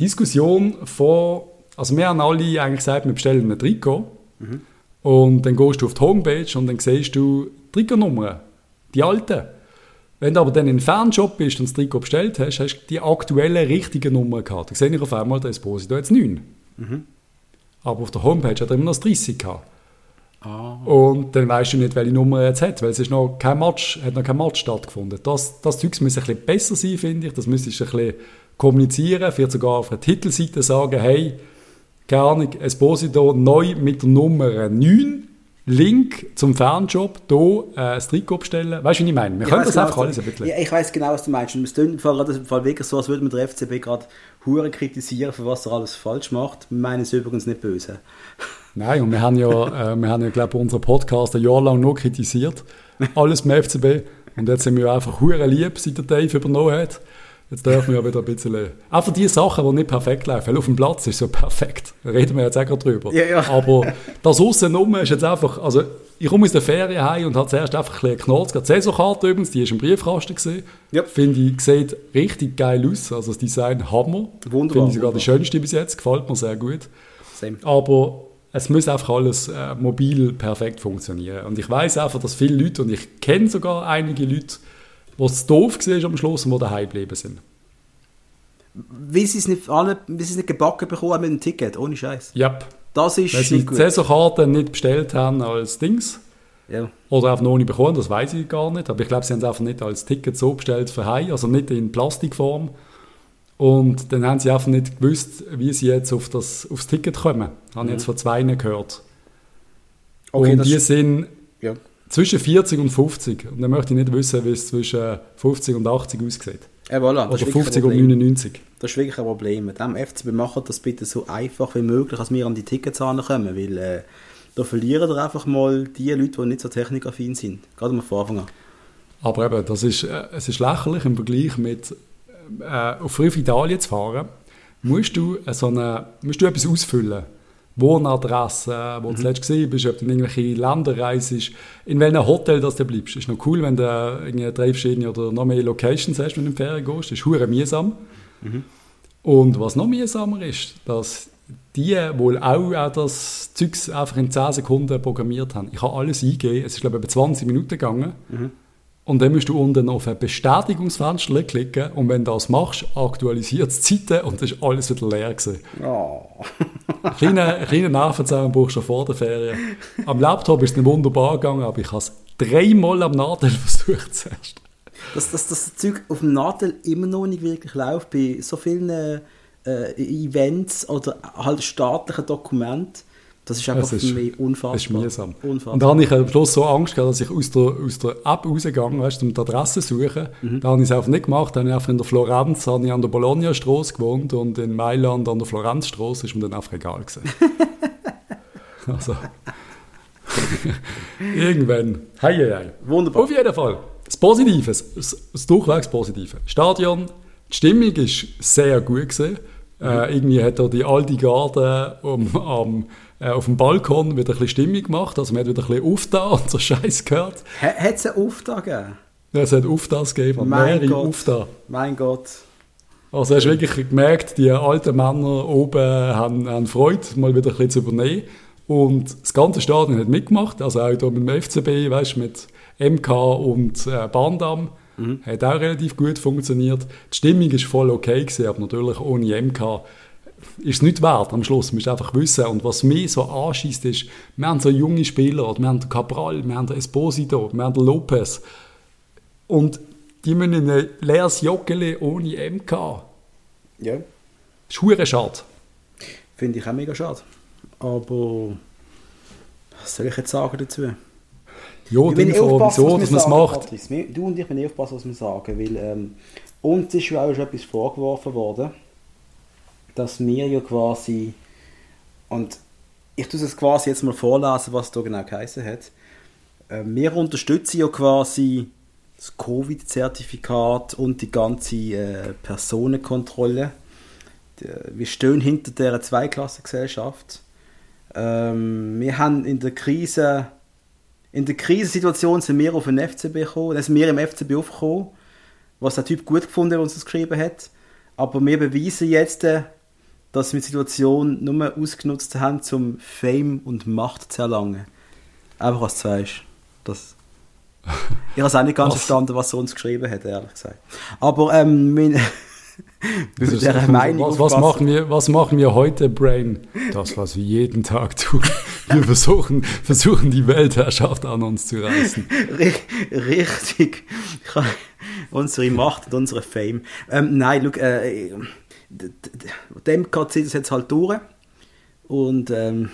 Diskussion von, also wir haben alle eigentlich gesagt, wir bestellen ein Trikot und dann gehst du auf die Homepage und dann siehst du Trikotnummern, die alten. Wenn du aber dann in Fanshop bist und das Trikot bestellt hast, hast du die aktuelle richtige Nummer gehabt. Da sehe ich auf einmal, der Esposito jetzt 9. Aber auf der Homepage hat er immer noch das 30 gehabt. Ah. Und dann weißt du nicht, welche Nummer er jetzt hat, weil es ist noch kein Match, hat noch kein Match stattgefunden. Das, das Zeug muss ein bisschen besser sein, finde ich. Das müsstest du ein bisschen kommunizieren, vielleicht sogar auf einer Titelseite sagen, hey, keine Ahnung, Esposito neu mit der Nummer 9, Link zum Fanshop, hier äh, das Trikot bestellen. Weißt du, wie ich meine? Wir können Ich das weiss einfach genau, alles ein was bisschen. Ja, ich weiß genau, was du meinst. Und es klingt im Fall, im Fall wirklich so, als würde man der FCB gerade Huren kritisieren, für was er alles falsch macht. Wir meinen es übrigens nicht böse. [laughs] Nein, und wir haben ja, äh, wir haben ja glaube ich, unseren Podcast ein Jahr lang nur kritisiert. Alles beim FCB. Und jetzt sind wir einfach hure lieb, seit der Dave übernommen hat. Jetzt dürfen wir wieder ein bisschen... Einfach die Sachen, die nicht perfekt laufen. Weil auf dem Platz ist es so perfekt. Da reden wir jetzt auch gerade drüber. Ja, ja. Aber das Außenrum ist jetzt einfach... Also, ich komme aus der Ferien heim und habe zuerst einfach ein bisschen geknurrt. Die Saisonkarte übrigens, die ist im Briefkasten gesehen. Ja. Finde ich, sieht richtig geil aus. Also das Design Hammer. Wunderbar, Finde ich sogar die schönste bis jetzt. Gefällt mir sehr gut. Same. Aber es muss einfach alles äh, mobil perfekt funktionieren. Und ich weiß einfach, dass viele Leute, und ich kenne sogar einige Leute, die es doof gesehen am Schluss und die daheim geblieben sind. Wie sie es nicht, alle, wie sie es nicht gebacken bekommen haben mit dem Ticket, ohne Scheiß. Yep. Das ist Weil sie die. Saisonkarte nicht bestellt haben als Dings. Ja. Oder einfach noch nicht bekommen, das weiß ich gar nicht. Aber ich glaube, sie haben es einfach nicht als Ticket so bestellt für heim, also nicht in Plastikform. Und dann haben sie einfach nicht gewusst, wie sie jetzt auf das, aufs Ticket kommen. Habe ich jetzt von zwei gehört. Mhm. Okay, und die sind Ja. Zwischen 40 und 50. Und dann möchte ich nicht wissen, wie es zwischen 50 und 80 aussieht. Ja, voilà, Oder ist wirklich ein 50 und Problem. 99. Das ist wirklich ein Problem. Mit dem FCB macht das bitte so einfach wie möglich, dass wir an die Tickets kommen, weil äh, da verlieren wir einfach mal die Leute, die nicht so technikaffin sind. Gerade mal von Anfang an. Aber eben, das ist, äh, es ist lächerlich im Vergleich mit äh, auf Italien zu fahren. Musst du, äh, so eine, musst du etwas ausfüllen. Wohnadresse, wo du zuletzt gesehen bist, ob du in irgendwelche Länder reist, in welchem Hotel das du bleibst. Ist noch cool, wenn du irgendwie drei verschiedene oder noch mehr Locations hast, wenn du in Ferien gehst. Das ist hure mühsam. Und was noch mühsamer ist, dass die wohl auch, auch das Zeugs einfach in 10 Sekunden programmiert haben. Ich habe alles eingegeben, es ist glaube ich etwa 20 Minuten gegangen. Und dann musst du unten auf ein Bestätigungsfenster klicken und wenn du das machst, aktualisiert es die Seite und dann ist alles wieder leer gewesen. Oh. Ein kleiner, ein kleiner Nervenzusammenbruch schon vor der Ferien. Am Laptop ist es nicht wunderbar gegangen, aber ich habe es dreimal am Nadel [laughs] versucht zuerst. Dass, dass das Zeug auf dem Nadel immer noch nicht wirklich läuft, bei so vielen äh, Events oder halt staatlichen Dokumenten, das ist einfach ist- für mich unfassbar. Das ist mühsam. Unfassbar. Und da habe ich am Schluss so Angst gehabt, dass ich aus der, aus der App rausgegangen weißt, um die Adresse zu suchen. Da habe ich es einfach nicht gemacht. Dann habe ich einfach in der Florenz habe ich an der Bologna-Straße gewohnt und in Mailand an der Florenzstraße ist mir dann einfach egal gewesen. [laughs] also, [laughs] irgendwann. Hei, hei, hei. Wunderbar. Auf jeden Fall. Das Positive, das, das durchwegs Positive. Stadion, die Stimmung ist sehr gut gewesen. Äh, irgendwie hat er die alte Garde um, um, äh, auf dem Balkon wieder ein bisschen Stimmung gemacht. Also man hat wieder ein bisschen aufgetan und so Scheiß gehört. Hat es einen Auftrag gegeben? Ja, es hat Auftas gegeben, Mein mehrere Gott. Mein Gott. Also hast du wirklich gemerkt, die alten Männer oben haben, haben Freude, mal wieder ein bisschen zu übernehmen. Und das ganze Stadion hat mitgemacht, also auch hier mit dem FCB, weißt, mit MK und äh, Bandam. Hat auch relativ gut funktioniert. Die Stimmung war voll okay, gewesen, aber natürlich ohne MK ist es nicht wert am Schluss. Man muss einfach wissen. Und was mich so anschießt, ist, wir haben so junge Spieler, oder wir haben den Cabral, wir haben den Esposito, wir haben den Lopez. Und die müssen in ein leeres Joggeli ohne MK. Ja. Das ist schade. Finde ich auch mega schade. Aber was soll ich jetzt sagen dazu? Ja, Ich Info, aufpassen, wieso, was dass man es macht. Patrice. Wir- Du und ich müssen aufpassen, was wir sagen, weil ähm, uns ist ja auch schon etwas vorgeworfen worden, dass wir ja quasi, und ich tue es quasi jetzt mal vorlesen, was da genau geheißen hat. Äh, wir unterstützen ja quasi das Covid-Zertifikat und die ganze äh, Personenkontrolle. Die- Wir stehen hinter der Zweiklassengesellschaft. Ähm, wir haben in der Krise in der Krisensituation sind wir auf den FCB gekommen, dann sind wir im FCB aufgekommen, was der Typ gut gefunden hat, der uns das geschrieben hat. Aber wir beweisen jetzt, äh, dass wir die Situation nur ausgenutzt haben, um Fame und Macht zu erlangen. Einfach was du weißt. Das [laughs] ich habe es auch nicht ganz Was? verstanden, was er uns geschrieben hat, ehrlich gesagt. Aber ähm, mein, [laughs] mit ist- dieser Meinung was, was, machen wir, was machen wir heute, Brain? Das, was wir jeden Tag tun. Wir [laughs] versuchen, versuchen die Weltherrschaft an uns zu reißen. Ri- Richtig. Unsere Macht und unsere Fame. Ähm, nein, schau, äh, dem geht es jetzt halt durch. Und ähm,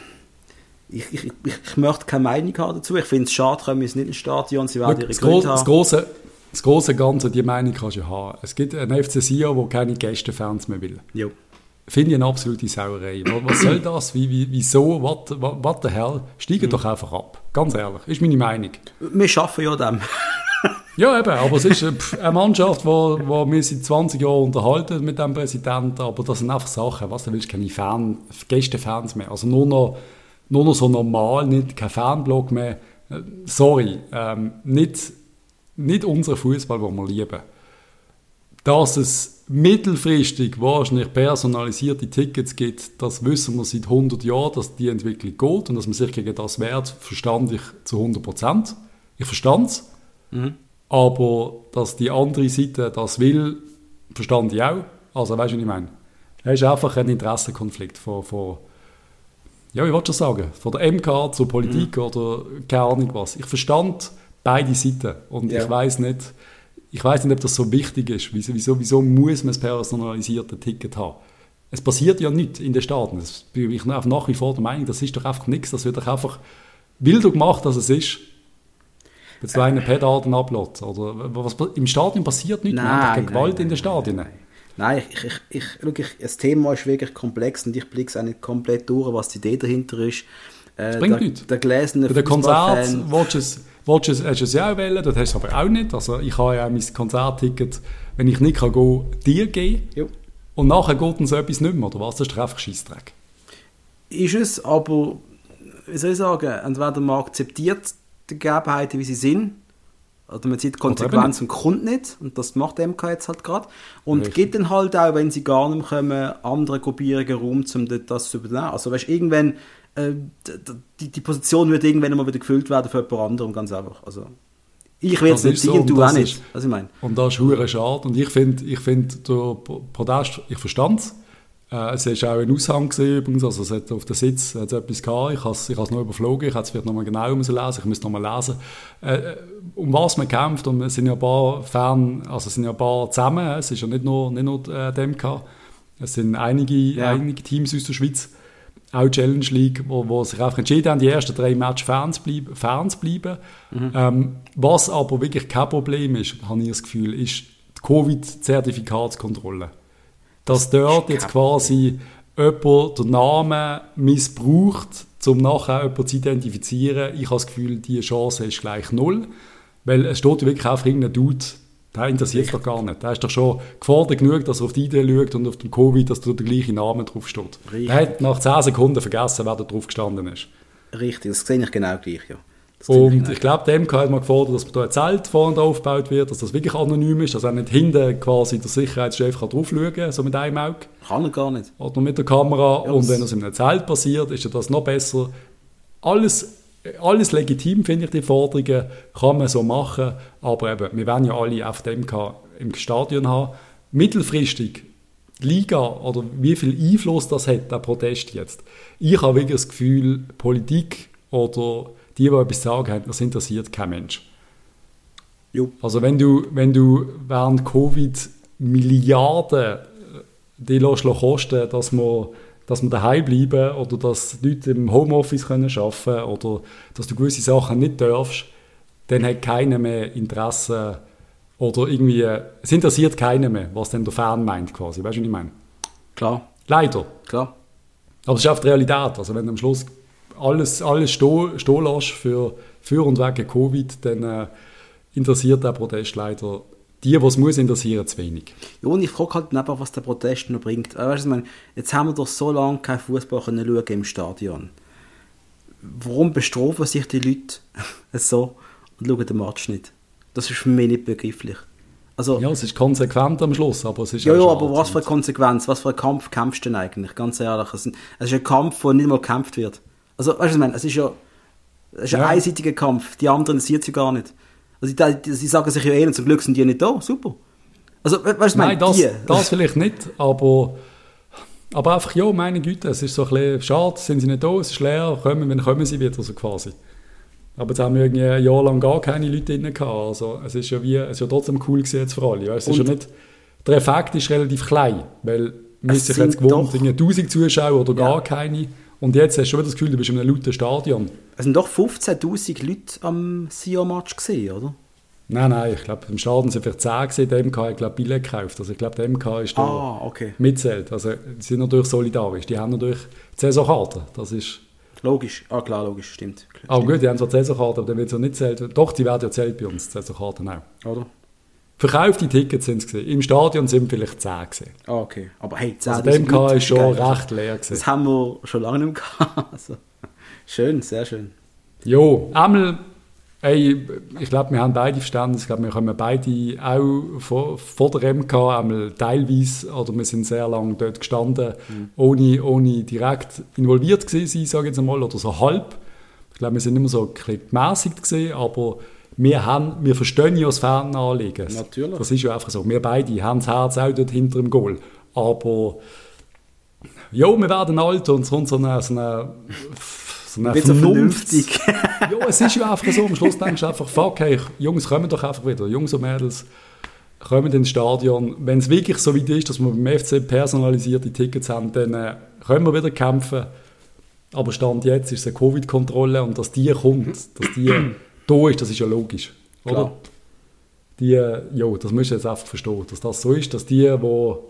ich, ich, ich, möchte keine Meinung haben dazu. Ich finde es schade, können wir es nicht ins Stadion, sie werden ihre Das, Gründe das, haben. große, das große Ganze, die Meinung kannst du haben. Es gibt einen FC Sion, der keine Gästefans mehr will. Jo. Finde ich eine absolute Sauerei. Was, was soll das? Wie, wie, wieso? What, what, what the hell? Steigen doch einfach ab. Ganz ehrlich. Ist meine Meinung. Wir schaffen ja dem. [laughs] Ja, eben, aber es ist äh, eine Mannschaft, wo, wo wir seit 20 Jahren unterhalten mit dem Präsidenten, aber das sind einfach Sachen, was, du willst keine Fan, Gästefans mehr, also nur noch, nur noch so normal, nicht kein Fanblock mehr. Äh, Sorry, ähm, nicht, nicht unser Fußball, den wir lieben. Dass es mittelfristig wahrscheinlich personalisierte Tickets gibt, das wissen wir seit 100 Jahren, dass die Entwicklung geht und dass man sich gegen das wehrt, verstand ich zu 100 Prozent. Ich verstand es. Aber dass die andere Seite das will, verstand ich auch. Also, weißt du, was ich meine? Es ist einfach ein Interessenkonflikt von, von ja, ich wollte schon sagen, von der MK zur Politik oder keine Ahnung was. Ich verstand beide Seiten und Ja. ich weiß nicht, ich weiß nicht, ob das so wichtig ist. Wieso, wieso, wieso muss man ein personalisiertes Ticket haben? Es passiert ja nichts in den Staaten. Das bin ich nach nach wie vor der Meinung, das ist doch einfach nichts. Das wird doch einfach wilder gemacht, als es ist. Wenn du einen Pedarden ablässt. Oder was, Im Stadion passiert nichts. wir haben keine Gewalt in den Stadien. Nein, nein. ich, ich, ich, schau, ich, das Thema ist wirklich komplex und ich blicke es auch nicht komplett durch, was die Idee dahinter ist. Äh, Das bringt der, nichts. Der gläserne Bei den Konzert Fußballfan- willst du es, hast du es ja auch wählen, das hast du aber auch nicht. Also ich habe ja mein Konzertticket, wenn ich nicht kann gehen, dir geben. Jo. Und nachher geht dann so etwas nicht mehr, oder was? Das ist einfach Scheissdreck. Ist es, aber wie soll ich sagen, entweder man akzeptiert die Gegebenheiten, wie sie sind, oder man sieht die Oder eben Konsequenz und kommt nicht, und das macht MK jetzt halt gerade. Und Richtig. gibt dann halt auch, wenn sie gar nicht mehr kommen, andere Gruppierungen Raum, um das zu übernehmen. Also weißt, irgendwann, äh, die, die Position wird irgendwann mal wieder gefüllt werden für jemand anderem, ganz einfach. Also, ich Das es nicht so, sein, und du auch nicht. ist- Was ich meine. Und das ist hure schade. Und ich finde, ich find, der Protest, ich verstand es. Äh, es war auch ein Aushang gewesen, übrigens, also es hat auf dem Sitz hat's etwas gehabt. Ich habe es ich has noch überflogen, ich hätte es vielleicht nochmal genau lesen, ich müsste nochmal lesen. Äh, äh, um was man kämpft, und es sind ja ein paar Fan, also es sind ja ein paar zusammen, es ist ja nicht nur, nicht nur äh, die MK, es sind einige, Ja. einige Teams aus der Schweiz, auch Challenge League, wo, wo sich einfach entschieden haben, die ersten drei Matches zu bleiben. Zu bleiben. Ähm, was aber wirklich kein Problem ist, habe ich das Gefühl, ist die Covid-Zertifikatskontrolle. Dass dort jetzt quasi jemand den Namen missbraucht, um nachher jemanden zu identifizieren. Ich habe das Gefühl, diese Chance ist gleich null. Weil es steht ja wirklich einfach irgendein Dude Der interessiert es doch gar nicht. Der ist doch schon gefordert genug, dass er auf die Idee schaut und auf dem Covid, dass da der gleiche Name draufsteht. Richtig. Der hat nach 10 Sekunden vergessen, wer da drauf gestanden ist. Richtig, das sehe ich genau gleich, ja. Das Und genau. ich glaube, der MK hat mal gefordert, dass da ein Zelt vorne aufgebaut wird, dass das wirklich anonym ist, dass auch nicht hinten quasi der Sicherheitschef kann drauf schauen kann, so mit einem Auge Kann er gar nicht. oder mit der Kamera. Ja, und wenn das in einem Zelt passiert, ist ja das noch besser. Alles, alles legitim, finde ich, die Forderungen, kann man so machen. Aber eben, wir wollen ja alle auf dem im Stadion haben. Mittelfristig, die Liga oder wie viel Einfluss das hat, der Protest jetzt. Ich habe wirklich das Gefühl, Politik oder die, die etwas sagen haben, das interessiert kein Mensch. Jo. Also wenn du, wenn du während Covid Milliarden äh, die kosten, dass wir, dass wir daheim bleiben oder dass Leute im Homeoffice können arbeiten oder dass du gewisse Sachen nicht darfst, dann hat keiner mehr Interesse oder irgendwie, es interessiert keiner mehr, was denn der Fan meint quasi. Weißt du, was ich meine? Klar, Leider. klar. Aber das ist auch die Realität. Also wenn du am Schluss alles, alles stehen, stehen lässt für, für und wegen Covid, dann äh, interessiert der Protest leider die, es muss interessieren, zu wenig. Ja, und ich frage halt einfach, was der Protest noch bringt. Weißt du, ich meine, jetzt haben wir doch so lange kein Fußball können schauen im Stadion. Warum bestrafen sich die Leute [laughs] so und schauen den Match nicht? Das ist für mich nicht begreiflich. Also, Ja, es ist konsequent am Schluss, aber es ist Ja, ja, aber was für eine Konsequenz, was für einen Kampf kämpfst du denn eigentlich, ganz ehrlich? Es ist ein Kampf, wo nicht mal gekämpft wird. Also, weißt du, was ich meine, es ist ja es ist ein Ja. einseitiger Kampf, die anderen interessiert sie gar nicht. Also, die, sie sagen sich ja eh, zum Glück sind die nicht da, super. Also, we- weißt du, meine, Nein, das, die, das vielleicht nicht, aber, aber einfach, ja, meine Güte, es ist so ein bisschen schade, sind sie nicht da, es ist leer, kommen, wenn kommen sie wieder, so quasi. Aber jetzt haben wir irgendwie ein Jahr lang gar keine Leute drin gehabt, also es ist ja wie, es ist ja trotzdem cool gewesen jetzt für alle, es ist ja nicht, der Effekt ist relativ klein, weil man Es sich jetzt gewohnt, doch- irgendwie 1000 Zuschauer oder Ja. gar keine und jetzt hast du schon wieder das Gefühl, du bist in einem lauten Stadion. Es sind doch 15'000 Leute am Sion-Match gesehen, oder? Nein, nein, ich glaube, im Stadion sind vielleicht 10 gewesen, der MK hat, glaube ich, Billett gekauft, also ich glaube, der MK ist da... Ah, okay. mitzählt. Also die sind natürlich solidarisch. Die haben natürlich die Saisonkarte. Das ist... Logisch. Ah, klar, logisch, stimmt. Aber gut, die haben zwar die Saisonkarte, aber dann wird es ja nicht zählt. Doch, die werden ja zählt bei uns, die Saisonkarten auch. Oder? Verkaufte Tickets sind es. Im Stadion sind vielleicht 10 gewesen. Ah, okay. Aber hey, 10'000 Also der MK Leute, ist schon geil. recht leer gewesen. Das haben wir schon lange nicht mehr gehabt. [laughs] Also, schön, sehr schön. Jo, einmal, ey, ich glaube, wir haben beide Verständnis. Ich glaube, wir kommen beide auch vor, vor der MK einmal teilweise, oder wir sind sehr lange dort gestanden, ohne, ohne direkt involviert gewesen sein, sage ich jetzt einmal, oder so halb. Ich glaube, wir sind immer so ein bisschen gemäßigt gewesen, aber wir, haben, wir verstehen ja das Fernanliegen. Natürlich. Das ist ja einfach so. Wir beide haben das Herz auch dort hinter dem Goal. Aber ja, wir werden alt und so eine, so eine, eine Vernunft- vernünftig. [laughs] ja, es ist ja einfach so. Am Schluss denkst du einfach, fuck, hey, Jungs kommen doch einfach wieder. Jungs und Mädels kommen ins Stadion. Wenn es wirklich so weit ist, dass wir beim FC personalisierte Tickets haben, dann äh, können wir wieder kämpfen. Aber Stand jetzt ist es eine Covid-Kontrolle und dass die kommt, dass die da ist, das ist ja logisch. Oder? Klar. Die, äh, ja, das müsst ihr jetzt einfach verstehen, dass das so ist, dass die, wo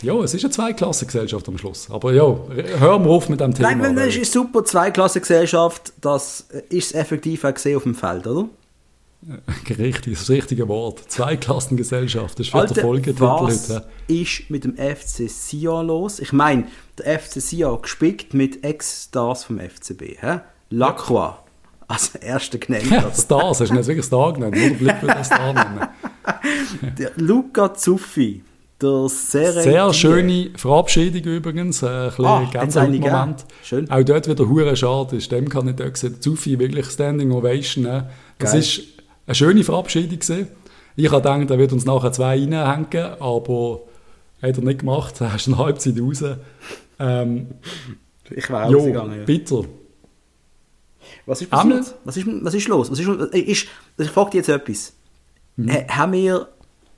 ja, es ist eine Zweiklassengesellschaft am Schluss. Aber ja, hören wir auf mit dem Thema. Nein, das ist super. Zweiklassengesellschaft, das ist effektiv auch gesehen auf dem Feld, oder? [laughs] Richtig, das richtige Wort. Zweiklassengesellschaft, das ist für Alter, der Folgetitel was heute. ist mit dem FC Sion los? Ich meine, der FC Sion gespickt mit Ex-Stars vom FCB. Hä? Lacroix, als erster genannt. Ja, oder? Stars, hast du jetzt wirklich Star genannt? Oder würde Star nennen. [laughs] Luca Zuffi, der Serie Sehr schöne Verabschiedung übrigens, äh, ein bisschen Ah, Gänsehaut-Moment. gegeben? Schön. Auch dort wieder hure schade, ist dem kann ich dort gesehen. Zufi wirklich Standing Ovation. Ne? Das Geil. ist eine schöne Verabschiedung gewesen. Ich habe gedacht, er wird uns nachher zwei reinhängen, aber hat er nicht gemacht. [laughs] Er ist eine Halbzeit raus. Ähm, Ich war auch jo, rausgegangen. Ja. bitter. Was ist passiert? Was ist, was ist los? Was ist, ist, ich frage dich jetzt etwas. Mhm. Ha- Haben wir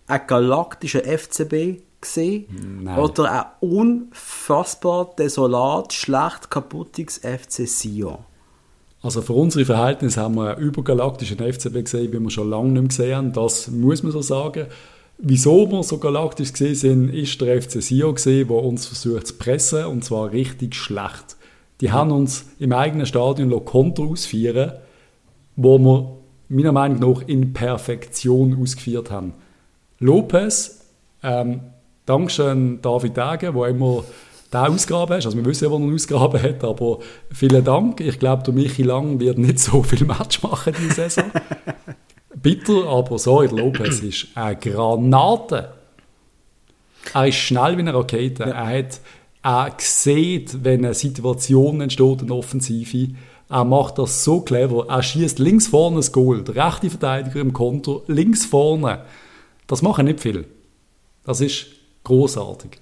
einen galaktischen FCB gesehen? Nein. Oder ein unfassbar desolat, schlecht kaputtes FC Sion? Also für unsere Verhältnisse haben wir einen übergalaktischen FCB gesehen, wie wir schon lange nicht mehr gesehen haben. Das muss man so sagen. Wieso wir so galaktisch gesehen sind, ist der FC Sion gesehen, der uns versucht zu pressen und zwar richtig schlecht. Die haben uns im eigenen Stadion Konter ausführen, wo wir meiner Meinung nach in Perfektion ausgeführt haben. Lopez, ähm, Dankeschön David Degen, wo immer der ausgraben hast. Also wir wissen ja, wo er ausgraben hat, aber vielen Dank. Ich glaube, der Michi Lang wird nicht so viel Match machen diese Saison. [laughs] Bitter, aber sorry, der Lopez ist eine Granate. Er ist schnell wie eine Rakete. Ja. Er hat er sieht, wenn eine Situation entsteht, eine Offensive. Er macht das so clever. Er schießt links vorne das Goal. Der rechte Verteidiger im Konto, links vorne. Das machen nicht viel. Das ist großartig.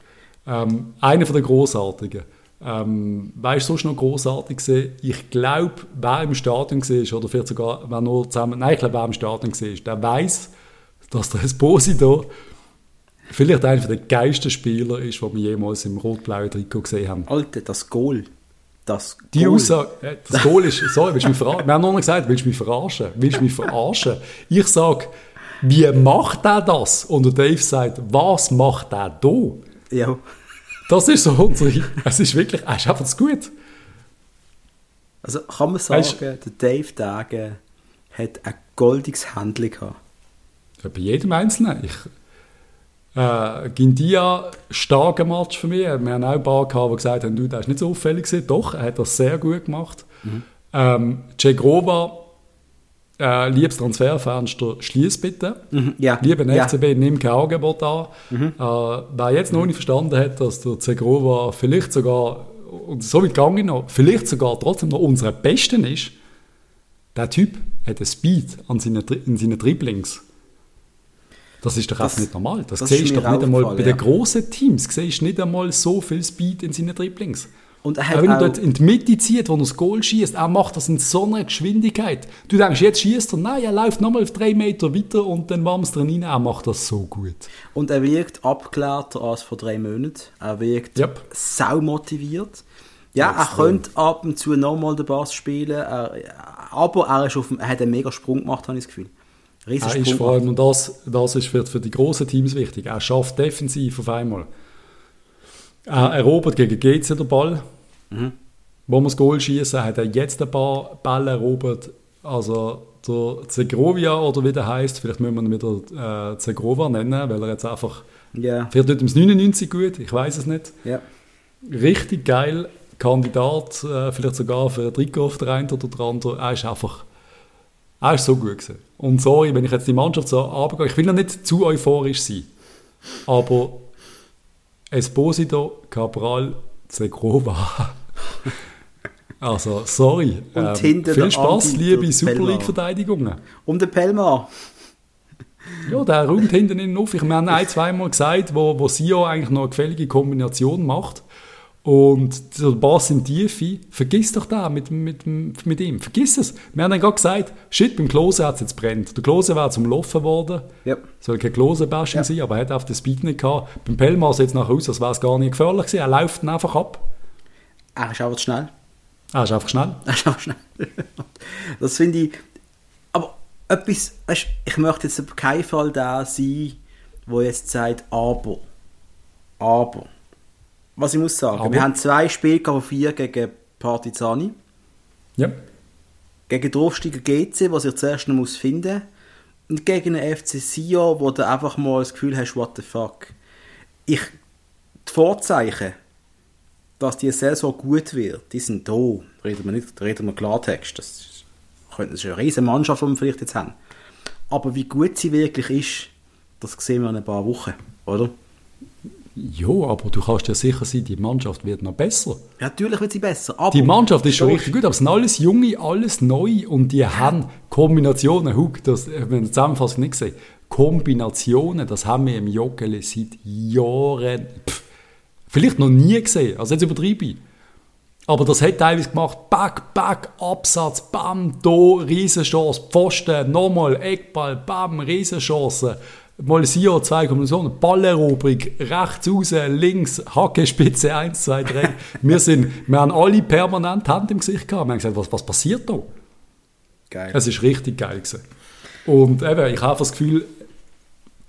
Ähm, einer von den großartigen. Ähm, weißt du, sonst noch großartig gesehen? Ich glaube, wer im Stadion war, oder vielleicht sogar, wer nur zusammen, nein, ich glaube, wer im Stadion war, der weiß, dass der [laughs] Esposito vielleicht einer der geilsten Spieler ist, den wir jemals im rot-blauen Trikot gesehen haben. Alter, das Goal. Das Die Goal. Aussage, äh, das Goal ist, sorry, willst du mich verarschen? [laughs] Wir haben noch gesagt, willst du mich verarschen? Willst du mich verarschen? Ich sage, wie macht er das? Und der Dave sagt, was macht er da? Ja. Das ist so unsere, es ist wirklich, es ist einfach gut. Also kann man sagen, weißt, der Dave Dage hat ein goldiges Handling gehabt. Ja, bei jedem Einzelnen. Ich, äh, Gindia, starker Match für mich. Wir haben auch ein paar gehabt, die gesagt haben, du, das ist nicht so auffällig gewesen. Doch, er hat das sehr gut gemacht. Mhm. Ähm, Cegrova, äh, liebes Transferfenster, schließ bitte. Mhm, ja. Lieber FCB, ja. nimm kein Angebot an. Mhm. Äh, wer jetzt noch nicht verstanden hat, dass der Cegrova vielleicht sogar, und so weit gegangen noch, vielleicht sogar trotzdem noch unser Besten ist, der Typ hat einen Speed an seinen, in seinen Dribblings. Das ist doch das, nicht normal. Das, das siehst du doch nicht einmal bei ja. den grossen Teams. Siehst du nicht einmal so viel Speed in seinen Dribblings. Und er hat auch wenn er dort in die Mitte zieht, wo er das Goal schießt, er macht das in so einer Geschwindigkeit. Du denkst, jetzt schießt er, nein, er läuft nochmal drei Meter weiter und dann warm es drin rein. Er macht das so gut. Und er wirkt abgeklärter als vor drei Monaten. Er wirkt yep. sau motiviert. Ja, er könnte ab und zu nochmal den Bass spielen, er, aber er, ist auf, er hat einen mega Sprung gemacht, habe ich das Gefühl. Er ist vor allem, und das, das ist für, für die großen Teams wichtig, er schafft defensiv auf einmal. Er erobert gegen GC den Ball. Mhm. Wo wir das Goal schießen, hat er jetzt ein paar Bälle erobert. Also der Zegrovia oder wie der heißt, vielleicht müssen wir ihn wieder äh, Zegrova nennen, weil er jetzt einfach. Yeah. Vielleicht tut ihm das 99 gut, ich weiß es nicht. Yeah. Richtig geil, Kandidat, äh, vielleicht sogar für ein Trikot auf der einen oder der andere. Er ist einfach. Er ist so gut gewesen. Und sorry, wenn ich jetzt die Mannschaft so abgehe, ich will noch nicht zu euphorisch sein, aber Esposito, Cabral, Zegrova. also, sorry. Und ähm, viel Spaß, liebe Super League-Verteidigungen. Um den Pelmar. ja, der räumt hinten innen auf. Ich habe ein, zweimal gesagt, wo, wo Sio eigentlich noch eine gefällige Kombination macht. Und der Bass in Tiefe, vergiss doch da mit, mit, mit ihm, vergiss es. Wir haben dann gerade gesagt, shit, beim Klose hat es jetzt brennt. Der Klose wäre zum Laufen geworden. Yep. Soll kein Klose-Bashing yep. sein, aber er hat auf den Speed nicht gehabt. Beim Pelmar sieht es nachher aus, als wäre es gar nicht gefährlich gewesen. Er läuft dann einfach ab. Er ist einfach schnell. Er ist einfach schnell. [laughs] Er ist einfach schnell. das finde ich, aber etwas, weißt, ich möchte jetzt auf keinen Fall der sein, der jetzt sagt, aber, aber, was ich muss sagen, Aber. wir haben zwei Spiele von vier gegen Partizani. Ja. Gegen den Aufsteiger GC, was ich zuerst noch muss finden Und gegen den FC Sion, wo du einfach mal das Gefühl hast, what the fuck. Ich, die Vorzeichen, dass die Saison gut wird, die sind da. Reden wir nicht, reden wir Klartext. Das könnte eine riesige Mannschaft, die wir vielleicht jetzt haben. Aber wie gut sie wirklich ist, das sehen wir in ein paar Wochen, oder? Ja, aber du kannst ja sicher sein, die Mannschaft wird noch besser. Ja, natürlich wird sie besser. die Mannschaft ist schon richtig gut, aber es sind alles Junge, alles neu und die haben Kombinationen. Huck, das, wenn wir Zusammenfassung nicht gesehen Kombinationen, das haben wir im Joggeli seit Jahren, pff, vielleicht noch nie gesehen, also jetzt übertreibe ich. Aber das hat teilweise gemacht, Back, Back, Absatz, Bam, da, Riesenchance, Pfosten, nochmal, Eckball, Bam, Riesenchance mal Sio, zwei Kombinationen, Balleroberung, rechts raus, links, Hackespitze, 1, 2, 3. wir, sind, wir haben alle permanent Hand im Gesicht gehabt. Wir haben gesagt, was, was passiert da? Geil. Es ist richtig geil gewesen. Und eben, ich habe das Gefühl,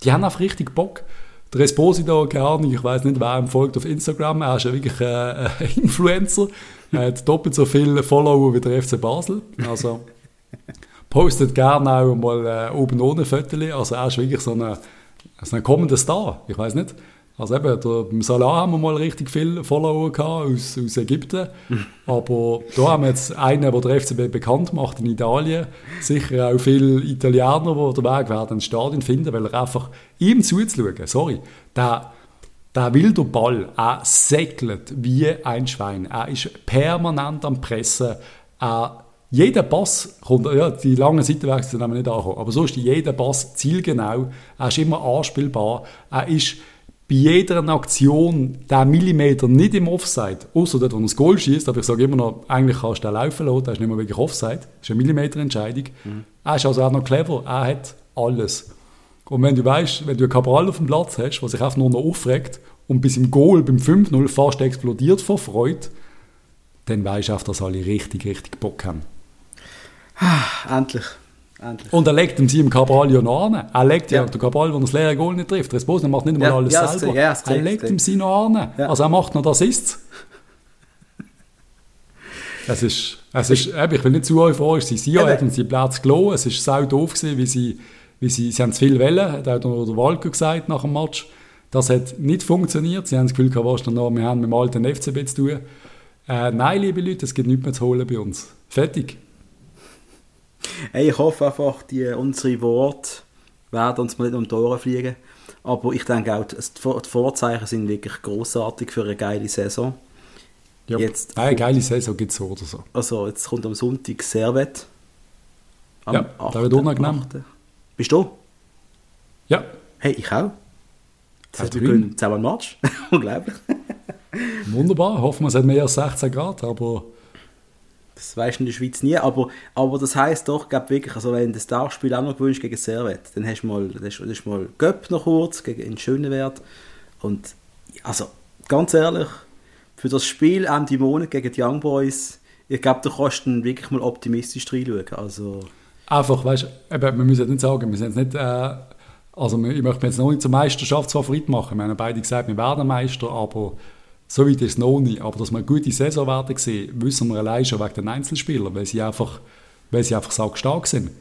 die haben einfach richtig Bock. Der Esposito, keine Ahnung, ich weiß nicht, wer ihm folgt auf Instagram, er ist ja wirklich äh, ein Influencer. Er hat doppelt so viele Follower wie der FC Basel. Also, [laughs] postet gerne auch mal äh, oben ohne Fotos. Also er ist wirklich so ein, so ein kommender Star. Ich weiß nicht. Also eben, der, beim Salah haben wir mal richtig viele Follower gehabt aus, aus Ägypten. [laughs] Aber da haben wir jetzt einen, der der FCB bekannt macht in Italien. Sicher auch viele Italiener, die den Weg werden ins Stadion finden, weil er einfach ihm zuzuschauen, sorry, der, der wilde Ball, er säckelt wie ein Schwein. Er ist permanent am Pressen. Er jeder Pass kommt, ja, die langen Seitenwechsel haben wir nicht angekommen, aber so ist jeder Pass zielgenau, er ist immer anspielbar, er ist bei jeder Aktion der Millimeter nicht im Offside, außer dort, wo er das Goal schießt, aber ich sage immer noch, eigentlich kannst du den laufen lassen, der ist nicht mehr wirklich Offside, das ist eine Millimeterentscheidung. Mhm. Er ist also auch noch clever, er hat alles. Und wenn du weißt, wenn du einen Cabral auf dem Platz hast, der sich einfach nur noch aufregt und bis im Goal beim 5-0 fast explodiert vor Freude, dann weißt du auch, dass alle richtig, richtig Bock haben. Ah, endlich. Endlich. Und er legt ihm sie im Cabral ja noch an. Er legt ja, ja den Cabral, wenn er das leere Goal nicht trifft. Resposen macht nicht einmal ja, alles ja, selber. Ja, er legt ihm sie noch an. Also er macht noch das Assists. Es ist, es ist, ich will nicht zu euphorisch sein. Sie haben sie Platz gelogen. Es war sau doof, gewesen, wie sie, wie sie, sie haben zu viel Wellen, hat auch der Walker gesagt nach dem Match. Das hat nicht funktioniert. Sie haben das Gefühl gehabt, was noch, wir haben mit dem alten FCB zu tun. Äh, nein, liebe Leute, es gibt nichts mehr zu holen bei uns. Fertig. Hey, ich hoffe einfach, die, unsere Worte werden uns mal nicht um die Ohren fliegen. Aber ich denke auch, die Vorzeichen sind wirklich großartig für eine geile Saison. Ja, jetzt eine geile Saison gibt es so oder so. Also, jetzt kommt am Sonntag Servet. Am ja, 8. da wird unangenehm. Bist du? Ja. Hey, ich auch. Das wir können zusammen Match. [laughs] Unglaublich. Wunderbar. Hoffen wir, es hat mehr als 16 Grad, aber das weißt du in der Schweiz nie, aber, aber das heisst doch, glaub, wirklich, also wenn du das Tagspiel auch noch gewünscht gegen Servet, dann hast du mal, das ist mal Göpp noch kurz gegen in Schönewert und also ganz ehrlich, für das Spiel Ende Monat gegen die Young Boys, ich glaube, du kannst dann wirklich mal optimistisch reinschauen, also... Einfach, weißt du, wir müssen nicht sagen, wir sind nicht... Äh, also ich möchte jetzt noch nicht zum Meisterschaftsfavorit machen. Wir haben beide gesagt, wir werden Meister, aber so weit ist es noch nicht. Aber dass wir eine gute Saison werden sehen, wissen wir allein schon wegen den Einzelspielern, weil sie einfach, weil sie einfach stark sind.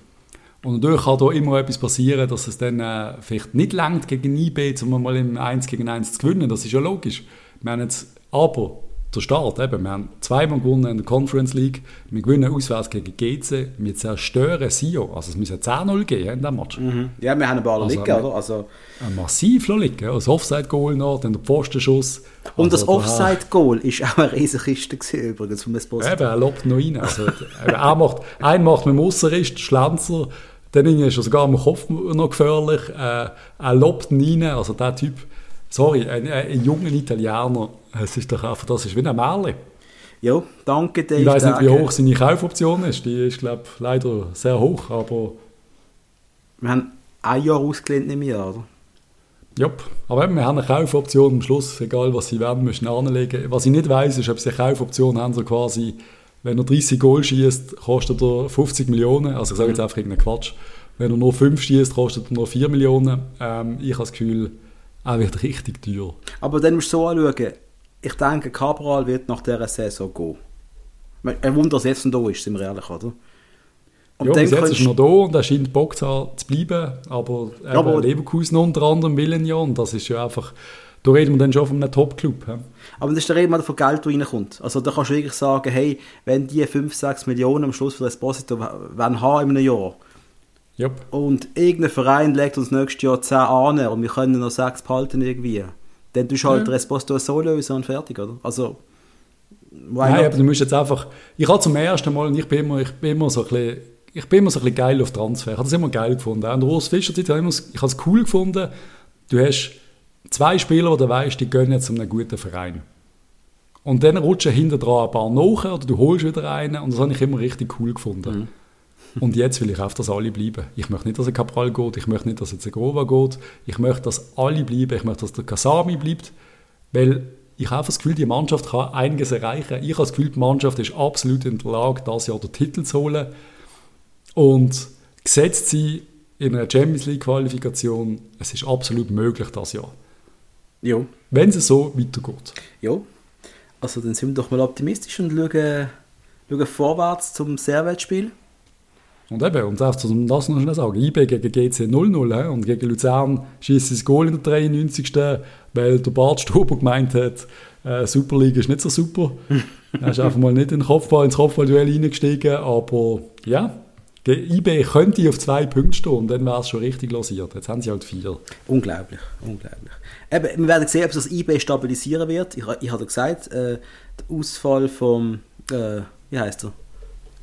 Und natürlich kann da immer etwas passieren, dass es dann äh, vielleicht nicht langt gegen IB, um mal im 1 gegen 1 zu gewinnen. Das ist ja logisch. Wir haben jetzt, aber der Start. Eben, wir haben zweimal gewonnen in der Conference League. Wir gewinnen auswärts gegen GC. Wir zerstören Sio. Also es müssen 10-0 geben in diesem Match. Mhm. Ja, wir haben ein paar also, oder? Also, massiv liegen. Das Offside-Goal noch, dann der Pfostenschuss. Und also, das Offside-Goal ist auch eine riesige Kiste gewesen, übrigens vom Esposito. Eben, er lobt noch rein. Also, er macht, einen macht mit dem Aussenrist, Schlenzer. Dann ist er sogar am Kopf noch gefährlich. Äh, er lobt ihn rein. Also der Typ sorry, ein, ein junger Italiener, es ist doch einfach, das ist wie ein Märchen. Ja, danke Dave. Ich weiß nicht, wie hoch seine Kaufoption ist. Die ist, glaube ich, leider sehr hoch, aber... Wir haben ein Jahr ausgelehnt im Jahr, oder? Ja, aber eben, wir haben eine Kaufoption am Schluss, egal was sie werden, müssen anlegen. Was ich nicht weiß, ist, ob sie eine Kaufoption haben, so quasi, wenn er 30 Goal schießt, kostet er 50 Millionen. Also ich sage jetzt mhm. einfach irgendeinen Quatsch. Wenn er nur 5 schießt, kostet er nur 4 Millionen. Ähm, ich habe das Gefühl, er wird richtig teuer. Aber dann musst du so anschauen, ich denke, Cabral wird nach dieser Saison gehen. Ein Wunder, dass jetzt noch da ist, sind wir ehrlich, oder? Und ja, bis jetzt ist er noch da und er scheint Bock zu, bleiben, aber, ja, aber Leverkusen unter anderem willen ja und das ist ja einfach, da reden wir dann schon von einem Top-Club. Ja. Aber das ist der Rede von Geld, das reinkommt. Also da kannst du wirklich sagen, hey, wenn die 5, 6 Millionen am Schluss für das Esposito haben in einem Jahr, Yep. Und irgendein Verein legt uns nächstes Jahr 10 an und wir können noch 6 behalten irgendwie. Dann tust du halt ja. Resposto so lösen und fertig, oder? Also, Nein, aber du musst jetzt einfach... Ich habe zum ersten Mal, und ich bin immer, ich bin immer so ein bisschen, ich bin immer so ein bisschen geil auf Transfer. Ich habe das immer geil gefunden. Der Urs Fischer ich habe es cool gefunden. Du hast zwei Spieler, die du weißt, die gehen jetzt zu einem guten Verein. Und dann rutschen hinter dran ein paar nach oder du holst wieder einen und das habe ich immer richtig cool gefunden. Mhm. Und jetzt will ich auch, dass alle bleiben. Ich möchte nicht, dass ein Cabral geht, ich möchte nicht, dass ein Grova geht, ich möchte, dass alle bleiben, ich möchte, dass der Kasami bleibt, weil ich habe das Gefühl, die Mannschaft kann einiges erreichen. Ich habe das Gefühl, die Mannschaft ist absolut in der Lage, das Jahr den Titel zu holen. Und gesetzt sie in einer Champions League Qualifikation, es ist absolut möglich das Jahr. Ja. Wenn es so weitergeht. Ja. Also dann sind wir doch mal optimistisch und schauen, schauen vorwärts zum Servetspiel. Und eben, und einfach um das noch schnell sagen, IB gegen GC 0-0 und gegen Luzern schießt das Goal in der 93. Weil der Bart Stuber gemeint hat, äh, Superliga ist nicht so super. [laughs] er ist einfach mal nicht in den Kopfball, ins Kopfballduell reingestiegen, aber ja, IB könnte auf zwei Punkte stehen und dann wäre es schon richtig losiert. Jetzt haben sie halt vier. Unglaublich, unglaublich. Eben, wir werden sehen, ob das IB stabilisieren wird. Ich, ich hatte gesagt, äh, der Ausfall vom, äh, wie heißt er?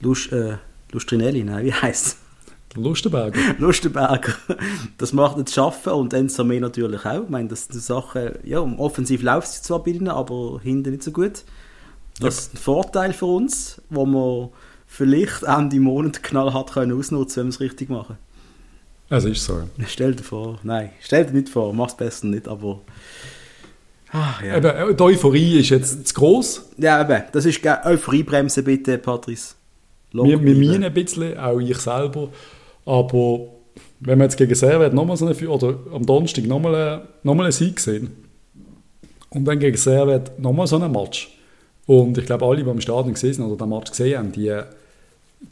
Lust, äh, Lustrinelli, nein, wie heißt es? Lustenberger. [laughs] Lustenberger. Das macht nicht schaffen und Ensame natürlich auch. Ich meine, das ist eine Sache, ja, offensiv läuft es zwar bei ihnen, aber hinten nicht so gut. Das ist ein Vorteil für uns, wo wir vielleicht Ende Monat knallhart können ausnutzen wenn wir es richtig machen. Es ist so. Stell dir vor, nein, stell dir nicht vor, mach es besser nicht, aber... Ach, ja. eben, die Euphorie ist jetzt zu gross. Ja, eben, das ist Euphoriebremse bitte, Patrice. Wir, wir meinen ein bisschen, auch ich selber, aber wenn wir jetzt gegen Servet nochmal so eine, oder am Donnerstag nochmal noch einen Sieg sehen und dann gegen Servet nochmal so einen Match und ich glaube, alle, die im Stadion gesehen oder den Match gesehen haben, die,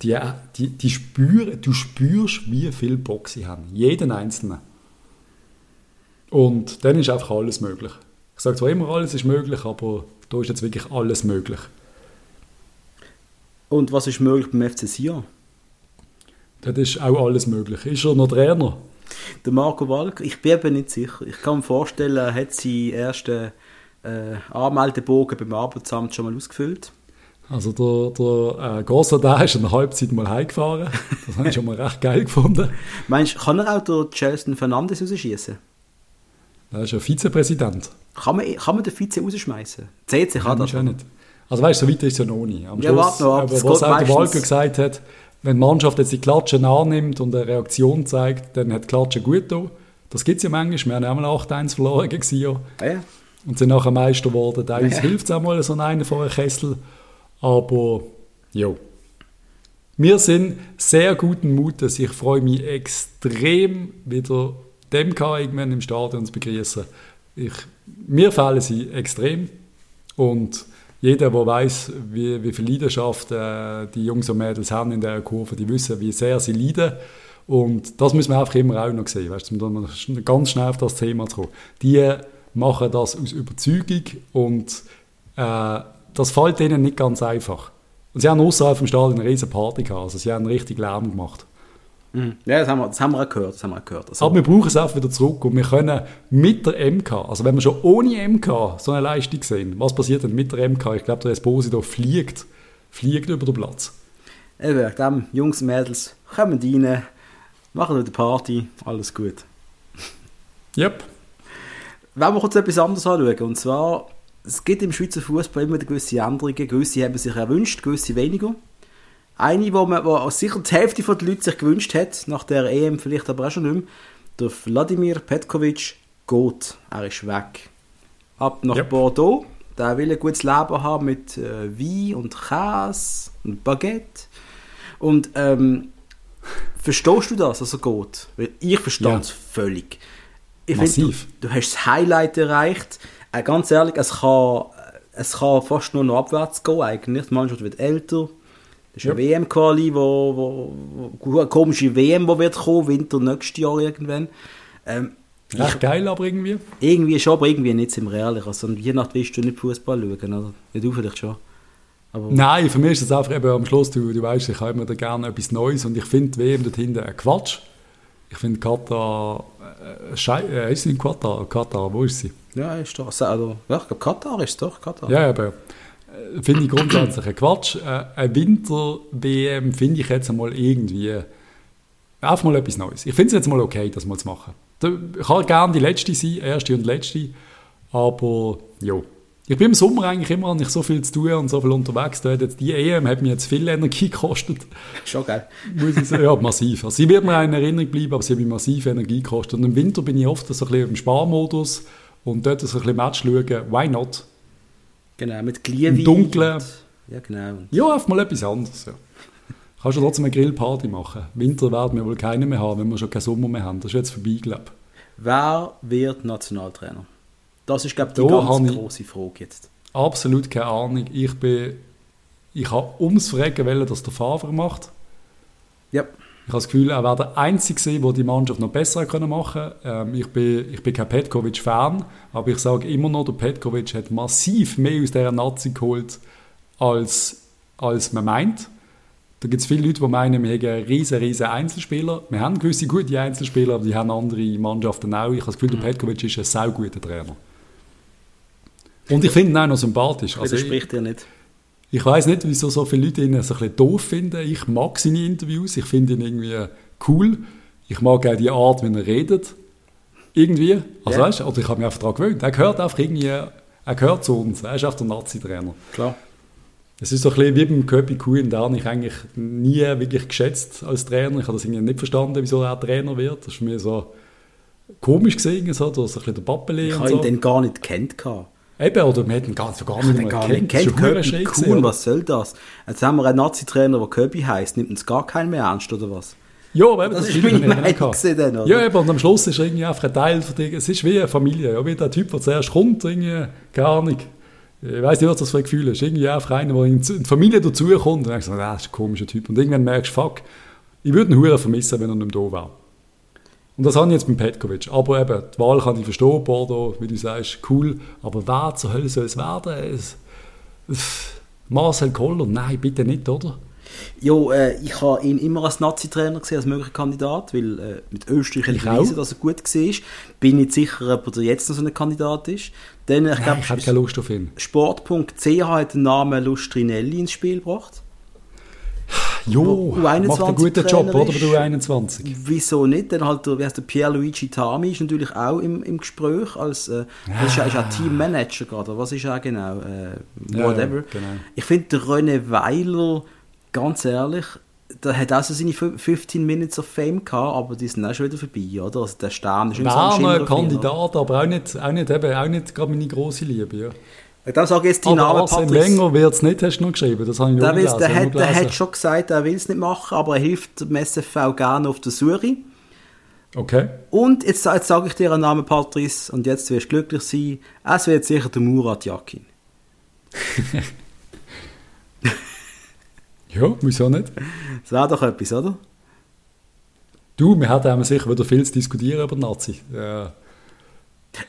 die, die, die spüren, du spürst, wie viel Bock sie haben. Jeden Einzelnen. Und dann ist einfach alles möglich. Ich sage zwar immer, alles ist möglich, aber da ist jetzt wirklich alles möglich. Und was ist möglich beim FC Sion? Das ist auch alles möglich. Ist er noch Trainer? Der Marco Walker, ich bin eben nicht sicher. Ich kann mir vorstellen, er hat seinen ersten äh, Anmeldebogen beim Arbeitsamt schon mal ausgefüllt. Also der, der äh, Grossardin ist in der Halbzeit mal heimgefahren. Das habe ich schon mal recht geil gefunden. [laughs] Meinst du, kann er auch den Chelsea Fernandes rausschießen? Er ist ja Vizepräsident. Kann man, kann man den Vize rausschmeißen? CC kann das. nicht. Also weißt du, so weit ist es ja noch nie. Am ja, Schluss, noch, aber was auch der Walker gesagt hat, wenn die Mannschaft jetzt die Klatschen annimmt und eine Reaktion zeigt, dann hat die Klatsche gut da. Das gibt es ja manchmal. Wir haben auch mal 8-1 verloren gegen Sion. Ja. Und sind nachher Meister geworden. Da ja. hilft es auch mal so einen vor einem Kessel. Aber, ja. Wir sind sehr guten Mutes. Ich freue mich extrem, wieder dem irgendwann im Stadion zu begrüßen. Ich, mir fehlen sie extrem. Und jeder, der weiß, wie, wie viel Leidenschaft äh, die Jungs und Mädels haben in der Kurve, die wissen, wie sehr sie leiden. Und das müssen wir einfach immer auch noch sehen, weißt um ganz schnell auf das Thema zu kommen. Die machen das aus Überzeugung und äh, das fällt ihnen nicht ganz einfach. Und sie haben außerhalb vom Stadion eine riesige Party gehabt, also sie haben richtig Lärm gemacht. Mhm. Ja, das haben, wir, das haben wir auch gehört. Das haben wir gehört. Also. Aber wir brauchen es auch wieder zurück und wir können mit der MK, also wenn wir schon ohne MK so eine Leistung sehen, was passiert denn mit der MK? Ich glaube, der Esposito fliegt, fliegt über den Platz. Eben, dem Jungs und Mädels, kommen rein, machen eine Party, alles gut. [laughs] Yep. Wenn wir kurz etwas anderes anschauen, und zwar, es gibt im Schweizer Fußball immer gewisse Änderungen, gewisse haben sich erwünscht, gewisse weniger. Eine, wo, man, wo sicher die Hälfte der Leute sich gewünscht hat, nach der EM vielleicht aber auch schon nicht mehr, der Wladimir Petkovic geht. Er ist weg. Ab nach yep. Bordeaux. Der will ein gutes Leben haben mit äh, Wein und Käse und Baguette. Und ähm, verstehst du das, dass er geht? Weil ich verstehe ja. es völlig. Ich Massiv. Find, du, du, hast das Highlight erreicht. Äh, ganz ehrlich, es kann, es kann fast nur noch abwärts gehen eigentlich. Die Mannschaft wird älter, das ist ja. eine WM-Quali, wo, wo, eine komische WM, die wird kommen, Winter nächstes Jahr irgendwann. Ähm, Echt ich, geil aber irgendwie? Irgendwie schon, aber irgendwie nicht im Real. Also je nach willst du nicht Fußball schauen, oder? Ja, du vielleicht schon. Aber Nein, für mich ist es einfach eben am Schluss, du, du weißt, ich habe immer da gerne etwas Neues und ich finde WM dort hinten ein Quatsch. Ich finde Katar, äh, Schei äh, ist sie in Katar? Katar, wo ist sie? Ja, ist doch, also, ja, ich glaube Katar ist es doch, Katar. Ja, aber äh, finde ich grundsätzlich ein Quatsch. Äh, ein Winter-WM finde ich jetzt einmal irgendwie einfach mal etwas Neues. Ich finde es jetzt mal okay, das mal zu machen. Ich kann gerne die letzte sein, erste und letzte, aber ja. Ich bin im Sommer eigentlich immer nicht so viel zu tun und so viel unterwegs. Jetzt die EM hat mir jetzt viel Energie [laughs] gekostet. Schon geil. Muss ich sagen. Ja, massiv. Also sie wird mir in Erinnerung bleiben, aber sie hat mir massiv Energie gekostet. Und im Winter bin ich oft so ein bisschen im Sparmodus und dort so ein bisschen Match schauen. Why not? Genau, mit Glühwein. Im Dunkeln. Ja, genau. Ja, einfach mal etwas anderes. Ja. Kannst du trotzdem eine Grillparty machen. Winter werden wir wohl keine mehr haben, wenn wir schon keinen Sommer mehr haben. Das ist jetzt vorbei, glaube ich. Wer wird Nationaltrainer? Das ist, glaube ich, die da ganz große Frage jetzt. Absolut keine Ahnung. Ich bin... Ich habe ums Fragen wollen, dass der Favre macht. Ja. Ich habe das Gefühl, er wäre der Einzige der die Mannschaft noch besser können machen ähm, ich, bin, ich bin kein Petkovic-Fan, aber ich sage immer noch, der Petkovic hat massiv mehr aus dieser Nazi geholt, als, als man meint. Da gibt es viele Leute, die meinen, wir haben riesen, riesen Einzelspieler. Wir haben gewisse gute Einzelspieler, aber die haben andere Mannschaften auch. Ich habe das Gefühl, der Petkovic ist ein sehr guter Trainer. Und ich finde ihn auch noch sympathisch. Also spricht er nicht. Ich weiß nicht, wieso so viele Leute ihn so ein bisschen doof finden. Ich mag seine Interviews, ich finde ihn irgendwie cool. Ich mag auch die Art, wie er redet. Irgendwie. Also, yeah. weißt, oder ich habe mich einfach daran gewöhnt. Er gehört einfach irgendwie, er gehört zu uns. Er ist einfach der Nazi-Trainer. Klar. Es ist so ein bisschen wie beim Köpi Kuhn, den habe ich eigentlich nie wirklich geschätzt als Trainer. Ich habe das irgendwie nicht verstanden, wieso er Trainer wird. Das ist mir so komisch gesehen, so, so ein bisschen der Pappeli Ich habe ihn so. dann gar nicht kennt. Eben, oder wir hätten gar, gar nicht mehr gar kennt. kennt Kuhn, was soll das? Jetzt haben wir einen Nazi-Trainer, der Köpi heisst. Nimmt uns gar keinen mehr ernst, oder was? Ja, aber eben, das, das ist meine Meinung dann, oder? Ja, eben, und am Schluss ist irgendwie einfach ein Teil von dir. Es ist wie eine Familie, ja, wie der Typ, der zuerst kommt, irgendwie, keine Ahnung. Ich weiß nicht, was das für ein Gefühl ist. Irgendwie einfach einer, der in die Familie dazukommt und dann denkst ah, das ist ein komischer Typ. Und irgendwann merkst du, fuck, ich würde ihn Huren vermissen, wenn er nicht mehr da wäre. Und das habe ich jetzt mit Petkovic. Aber eben, die Wahl kann ich verstehen, Bordeaux, wie du sagst, cool. Aber wer zur Hölle soll es werden? Es, es, Marcel Koller? Nein, bitte nicht, oder? Ja, äh, ich habe ihn immer als Nazi-Trainer gesehen, als möglicher Kandidat, weil äh, mit Österreich ich bewiesen, dass er gut war. Bin nicht sicher, ob er jetzt noch so ein Kandidat ist. Dann, ich, glaub, ich habe keine Lust auf ihn. Sport.ch hat den Namen Lustrinelli ins Spiel gebracht. Jo, macht einen guten Job, oder? Bei der U21. Wieso nicht? Dann halt, wie heißt der Pierluigi Tami ist natürlich auch im, im Gespräch als, äh, ja. ist, ist auch Teammanager gerade, was ist er genau? Äh, whatever. Ja, genau. Ich finde, der René Weiler, ganz ehrlich, der hat auch so seine 15 Minutes of Fame gehabt, aber die sind auch schon wieder vorbei, oder? Also der Stern ist immer so ein Kandidat, aber auch nicht, auch nicht, eben, auch nicht gerade meine grosse Liebe, ja. Da sage ich jetzt die Namen, Patrice. länger wird es nicht, hast du noch geschrieben. Das habe ich der, gelesen, der, hat, der hat schon gesagt, er will es nicht machen, aber er hilft dem SFV gerne auf der Suche. Okay. Und jetzt, jetzt sage ich dir einen Namen, Patrice, und jetzt wirst du glücklich sein. Es wird sicher der Murat Yakin. [laughs] ja, wieso nicht? Das wäre doch etwas, oder? Du, wir hatten sicher wieder viel zu diskutieren über Nazi. Ja.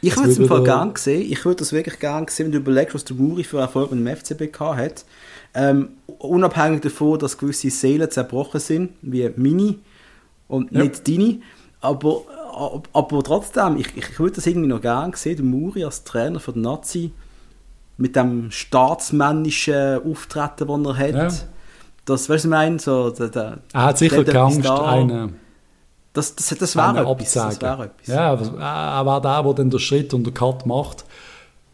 Ich würde es im Fall gerne sehen. Ich würde das wirklich gerne sehen, wenn du überlegst, was der Muri für Erfolg mit dem FCB hat. Ähm, unabhängig davon, dass gewisse Seelen zerbrochen sind, wie Mini und ja. nicht deine. Aber, aber trotzdem, ich, ich würde das irgendwie noch gerne sehen, der Muri als Trainer für den Nazi mit dem staatsmännischen Auftreten, das er hat. Ja. Das, weißt du, ich meine, so, der, der, er hat sicher keine Angst, eine das, das, das wäre etwas. Das wär etwas. Ja, er war der, der dann den Schritt und den Cut macht.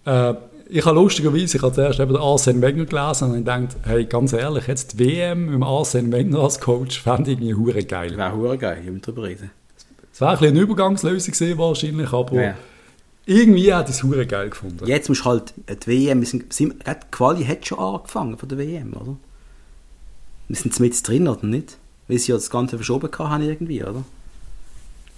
Äh, ich habe lustigerweise, ich habe zuerst eben den Arsene Wenger gelesen und ich dachte, hey, ganz ehrlich, jetzt die WM mit Arsene Wenger als Coach fände ich irgendwie hure geil. Wäre hure geil, ich will darüber reden. Es wäre ein bisschen eine Übergangslösung gewesen, wahrscheinlich, aber ja. irgendwie hätte ich es hure geil gefunden. Jetzt musst du halt, die WM, wir sind, sind, die Quali hat schon angefangen von der WM, oder? Wir sind mit drin, oder nicht? Weil sie ja das Ganze verschoben haben irgendwie, oder?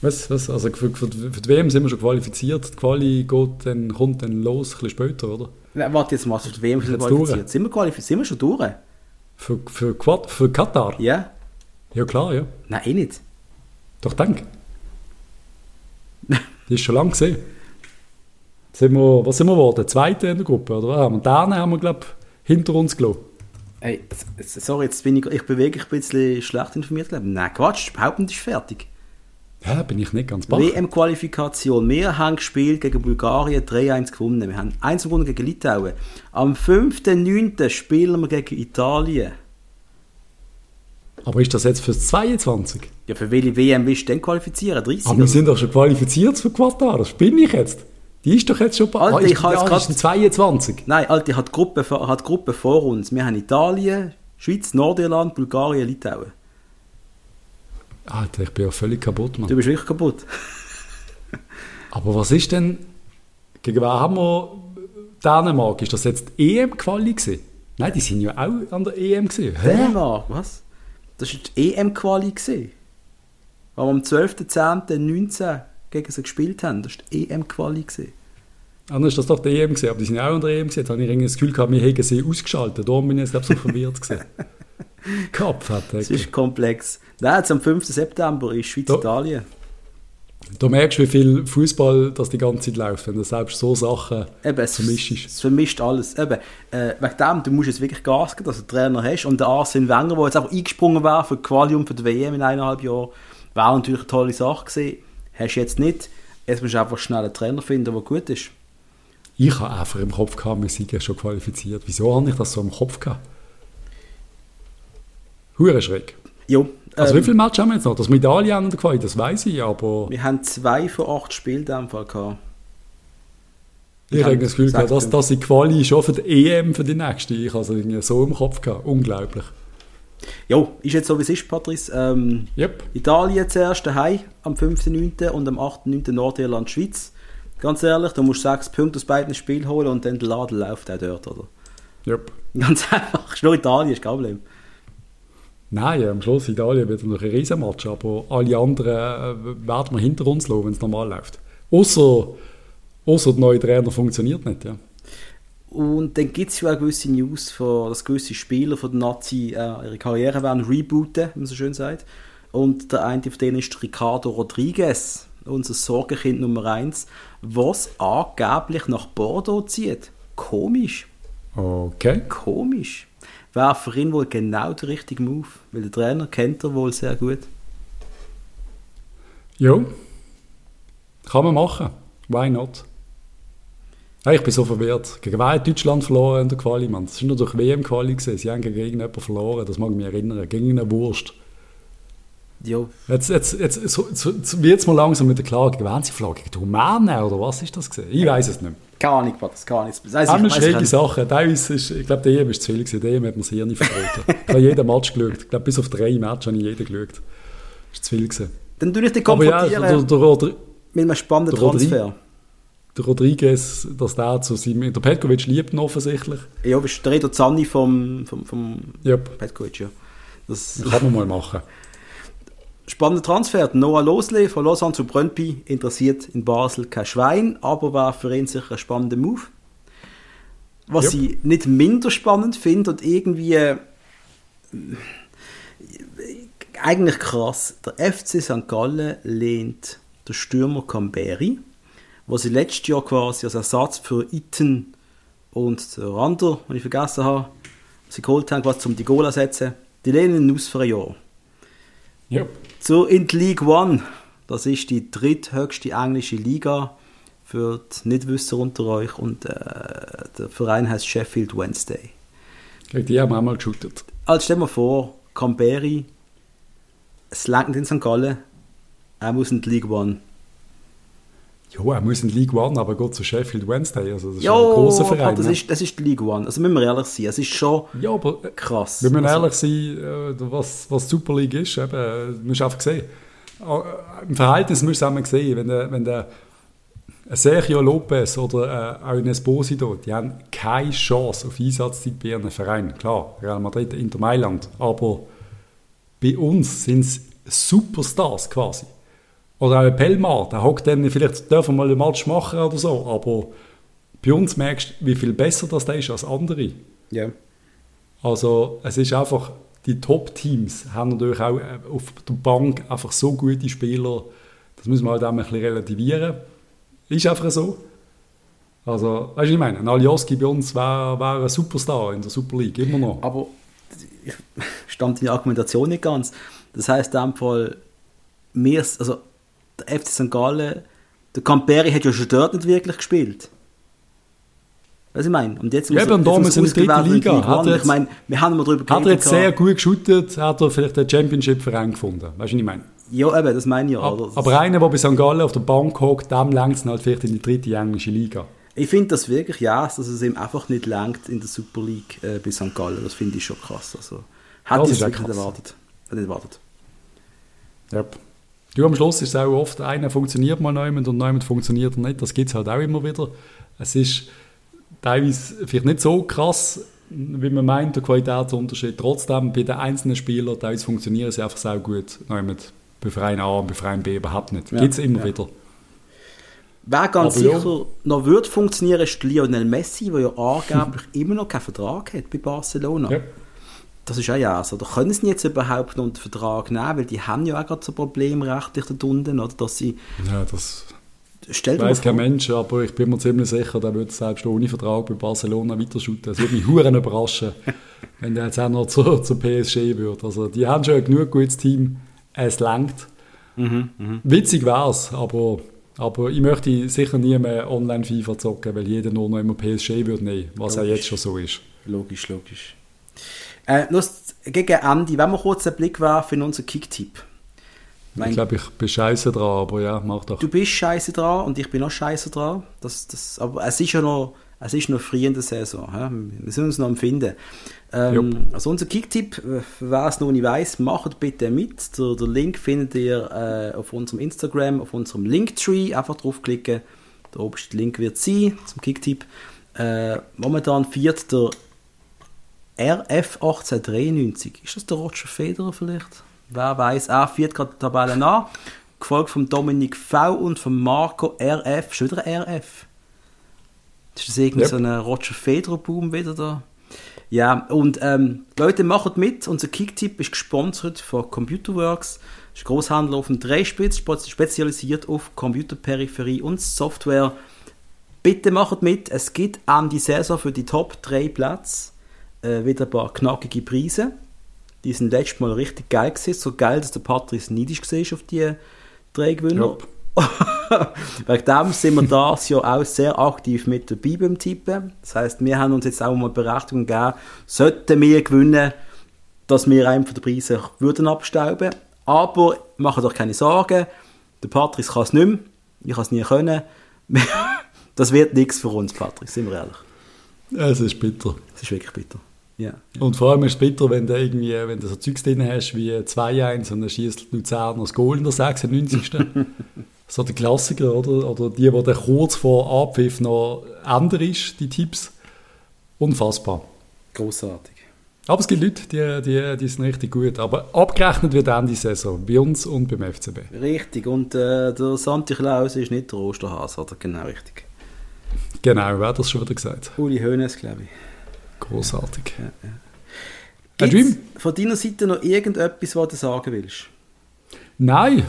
Was, was? Also für, für, für die WM sind wir schon qualifiziert. Die Quali geht dann, kommt dann los, ein bisschen später, oder? Ja, warte jetzt mal, für die WM sind wir qualifiziert. Sind wir, qualifiziert? sind wir schon durch? Für, für, Quad, für Katar? Ja. Ja, klar, ja. Nein, eh nicht. Doch, denk. Die ist schon lange gesehen. Sind wir, was sind wir geworden? Zweite in der Gruppe, oder? Und dann haben wir, glaube ich, hinter uns gelassen. Hey, sorry, jetzt bin ich, ich bin wirklich ein bisschen schlecht informiert. Glaube. Nein, Quatsch, behaupten, ist fertig. Ja, bin ich nicht ganz bach. WM-Qualifikation. Wir haben gespielt gegen Bulgarien, 3-1 gewonnen. Wir haben 1 gewonnen gegen Litauen. Am 5.9. spielen wir gegen Italien. Aber ist das jetzt fürs 22? Ja, für welche WM willst du denn qualifizieren? 30? Aber wir sind doch schon qualifiziert für Quartar. Das bin ich jetzt. Die ist doch jetzt schon bei Alter, ah, ich ja, grad... 22. Nein, Alter, hat Gruppe, hat Gruppe vor uns. Wir haben Italien, Schweiz, Nordirland, Bulgarien, Litauen. Alter, ich bin ja völlig kaputt, Mann. Du bist wirklich kaputt. [laughs] Aber was ist denn, gegen wen haben wir Dänemark? Ist das jetzt EM-Quali gewesen? Nein, die sind ja auch an der EM gewesen. Dänemark, was? Das war die EM-Quali gewesen. Weil wir am 12.10.19 gegen sie gespielt haben. Das war die EM-Quali gewesen. Ah, dann ist das doch die EM gewesen, aber die sind auch an der EM gewesen. Jetzt habe ich das Gefühl gehabt, wir hätten sie ausgeschaltet. Darum bin ich jetzt so verwirrt gewesen. [laughs] [laughs] Kopf hat Es ist komplex. Nein, jetzt am 5. September ist Schweiz-Italien. Du merkst, wie viel Fußball das die ganze Zeit läuft, wenn du selbst so Sachen Eben, es, vermischt ist. es vermischt alles. Eben, äh, wegen dem, du musst jetzt wirklich Gas geben, dass du einen Trainer hast. Und der Arsene Wenger, der jetzt einfach eingesprungen wäre für die Quali und für die WM in eineinhalb Jahren, wäre natürlich eine tolle Sache gewesen. Hast du jetzt nicht. Jetzt musst du einfach schnell einen Trainer finden, der gut ist. Ich habe einfach im Kopf gehabt, wir sind ja schon qualifiziert. Wieso habe ich das so im Kopf gehabt? Hure schräg. Jo, Also ähm, wie viele Matches haben wir jetzt noch? Das Medaille an der Quali, das weiß ich, aber wir haben zwei von acht Spielen in dem Fall gehabt. ich habe das Gefühl gehabt, dass, dass die Quali schon für die EM für die nächste. Ich habe es so im Kopf gehabt. Unglaublich. Jo, ist jetzt so wie es ist, Patrice. Ähm, Yep. Italien zuerst daheim am 5.9. und am 8.9. Nordirland, Schweiz. Ganz ehrlich, du musst sechs Punkte aus beiden Spielen holen und dann der Laden läuft auch dort, oder? Yep. Ganz [laughs] einfach. Ist nur Italien, ist kein Problem. Nein, am Schluss Italien wird noch ein Riesenmatch, aber alle anderen äh, werden wir hinter uns lassen, wenn es normal läuft. Außer, außer der neue Trainer funktioniert nicht, ja. Und dann gibt es ja auch gewisse News, von, dass gewisse Spieler von der Nazi äh, ihre Karriere werden rebooten, wie man so schön sagt. Und der eine von denen ist Ricardo Rodriguez, unser Sorgenkind Nummer 1, was angeblich nach Bordeaux zieht. Komisch. Okay. Komisch. Wäre für ihn wohl genau der richtige Move, weil der Trainer kennt er wohl sehr gut. Ja. Kann man machen. Why not? Ja, ich bin so verwirrt. Gegen wen hat Deutschland verloren in der Quali, Mann? Das war nur durch WM-Quali. Sie haben gegen irgendjemanden verloren, das mag ich mich erinnern. Gegen eine Wurst. Ja, Jetzt, jetzt, jetzt so, so, so wird es mal langsam mit der Klage. Gegen wen sie die Rumänen oder was ist das? Gewesen? Ich weiß es nicht keine Ahnung, Patrick, keine Ahnung. Das wir ich- weiss schräge Sachen. Teilweise ist, ich glaube, der EM war zu viel. Der EM hat das Hirn nicht verboten. [laughs] ich habe jeden Match geschaut. Ich glaube, bis auf drei Matches habe ich jeden geschaut. Das war zu viel. Gewesen. Dann tue ich dich ja, konfrontieren der, der, Rodri mit einem spannenden der Transfer. der Rodriguez, dass der zu seinem... Der Petkovic liebt ihn offensichtlich. Ja, bist der Redo Zanni vom, vom, vom Yep. Petkovic, ja. Das Kann man mal machen. Spannender Transfer. Noah Losle von Lausanne zu Brøndby interessiert in Basel kein Schwein, aber war für ihn sicher ein spannender Move. Was Yep. ich nicht minder spannend finde und irgendwie äh, eigentlich krass. Der FC St. Gallen lehnt der Stürmer Camberi, was sie letztes Jahr quasi als Ersatz für Itten und der Rander, den ich vergessen habe, sie geholt haben, quasi zum die Goal ersetzen. Die lehnen ihn aus für ein Jahr. Yep. So in die League One. Das ist die dritthöchste englische Liga für die Nichtwisser unter euch und äh, der Verein heißt Sheffield Wednesday. Gegen die haben wir auch mal geshootet. Also stell dir vor, Camberi, es langt in St. Gallen, er muss in die League One. Ja, er muss in League One, aber geht zu Sheffield Wednesday. Also das ist Ja, ein großer Verein. das ne? ist, das ist die League One. Also müssen wir ehrlich sein, es ist schon ja, aber äh, krass. wenn wir Also, ehrlich sind, äh, was, was die Super League ist, eben, äh, du musst einfach sehen. Äh, Im Verhältnis musst du es einmal sehen, wenn der, wenn der Sergio Lopez oder äh, auch ein Esposito, die haben keine Chance auf Einsatzzeit bei ihren Verein. Klar, Real Madrid, Inter Mailand, aber bei uns sind es Superstars quasi. Oder auch ein Pelmar, der hockt dann, vielleicht dürfen wir mal einen Match machen oder so, aber bei uns merkst du, wie viel besser das da ist als andere. ja. Also es ist einfach, die Top-Teams haben natürlich auch äh, auf der Bank einfach so gute Spieler, das müssen wir halt auch ein bisschen relativieren. Ist einfach so. Also, weißt du, was ich meine, ein Alioski bei uns wäre wär ein Superstar in der Super League, immer noch. Aber [laughs] ich stand die Argumentation nicht ganz. Das heißt in dem Fall, wir, also der FC St. Gallen, der Camperi hat ja schon dort nicht wirklich gespielt. Was ich meine? Und jetzt Ja, eben, da jetzt in die dritte ausgewählt Liga. One. Hat er Ich jetzt- meine, wir haben mal darüber Hat er jetzt geredet, sehr gut geshootet, hat er vielleicht den Championship-Verein gefunden. Weißt du, was ich meine? Ja, eben, das meine ich ja. Aber, aber einer, der bei St. Gallen auf der Bank hockt, dem längt es halt vielleicht in die dritte englische Liga. Ich finde das wirklich, ja, dass es ihm einfach nicht langt in der Super League äh, bei St. Gallen. Das finde ich schon krass. Also, hätte Das ich wirklich erwartet. Hätte nicht erwartet. Yep. Du, am Schluss ist es auch oft, einer funktioniert mal neuemand und neuemand funktioniert er nicht. Das gibt es halt auch immer wieder. Es ist teilweise vielleicht nicht so krass, wie man meint, der Qualitätsunterschied. Trotzdem, bei den einzelnen Spielern, teilweise funktionieren sie einfach sehr gut. Neuemand bei Verein A und bei Verein B überhaupt nicht. Ja, Gibt es immer ja. wieder. Wer ganz Aber ja. sicher noch wird funktionieren, ist Lionel Messi, der ja angeblich immer noch keinen Vertrag hat bei Barcelona. Ja. Das ist auch ja so. Da können sie jetzt überhaupt noch unter Vertrag nehmen, weil die haben ja auch gerade so Probleme rechtlich da unten, oder? Dass sie... Ja, das Stell dir weiß kein Mensch, aber ich bin mir ziemlich sicher, der wird selbst ohne Vertrag bei Barcelona weiterschuten. Das würde mich huren überraschen, [laughs] wenn der jetzt auch noch zur, zur PSG wird. Also die haben schon ein genug gutes Team, es langt. Witzig wär's, aber, aber ich möchte sicher nie mehr Online-FIFA zocken, weil jeder nur noch immer PSG würde nehmen, was ja jetzt schon so ist. Logisch, logisch. Äh, los, gegen Ende, wenn wir kurz einen Blick werfen in unseren Kicktipp. Mein- Ich glaube, ich bin scheiße dran, aber ja, mach doch. Du bist scheiße dran und ich bin auch scheiße dran. Das, das, aber es ist ja noch, es ist noch früh in der Saison. hä? Wir sind uns noch am Finden. Ähm, also unser Kicktipp, äh, wer es noch nicht weiss, macht bitte mit. Der, der Link findet ihr äh, auf unserem Instagram, auf unserem Linktree. Einfach draufklicken. Der oberste Link wird sein zum Kicktipp. Äh, momentan viert der RF 1893. Ist das der Roger Federer vielleicht? Wer weiß? Er führt gerade die Tabelle an. Gefolgt von Dominik V und von Marco RF. Schon wieder RF. Ist das irgendwie Yep. so ein Roger Federer-Boom wieder da? Ja, und ähm, Leute, macht mit. Unser Kicktipp ist gesponsert von Computerworks. Das ist ein Großhandel auf dem Dreispitz, spe- spezialisiert auf Computerperipherie und Software. Bitte macht mit. Es gibt an die Saison für die Top 3 Plätze äh, wieder ein paar knackige Preise. Die sind letztes Mal richtig geil gewesen. So geil, dass der Patrice neidisch war auf die drei Gewinner. [laughs] Wegen dem sind wir das Jahr auch sehr aktiv mit dabei beim Tippen. Das heisst, wir haben uns jetzt auch mal Berechtigung gegeben, sollten wir gewinnen, dass wir einen von den Preisen würden abstauben. Aber macht euch keine Sorgen, der Patrice kann es nicht mehr, ich kann es nie können. [laughs] Das wird nichts für uns, Patrice, sind wir ehrlich. Es ist bitter. Das ist wirklich bitter. Ja. Und vor allem ist es bitter, wenn du irgendwie, wenn du so Zeugs drin hast wie 2-1 und dann schießt Luzern das Goal in der 96. [laughs] so der Klassiker, oder? Oder die, die dann kurz vor Abpfiff noch ändern ist, die Tipps. Unfassbar. Großartig. Aber es gibt Leute, die, die, die sind richtig gut. Aber abgerechnet wird Ende Saison, bei uns und beim FCB. Richtig. Und äh, der Santi Klaus ist nicht der Osterhase, oder? Genau richtig. Genau, wer hat das schon wieder gesagt? Uli Hoeneß, glaube ich. Großartig. Gibt's Dream? von deiner Seite noch irgendetwas, was du sagen willst? Nein,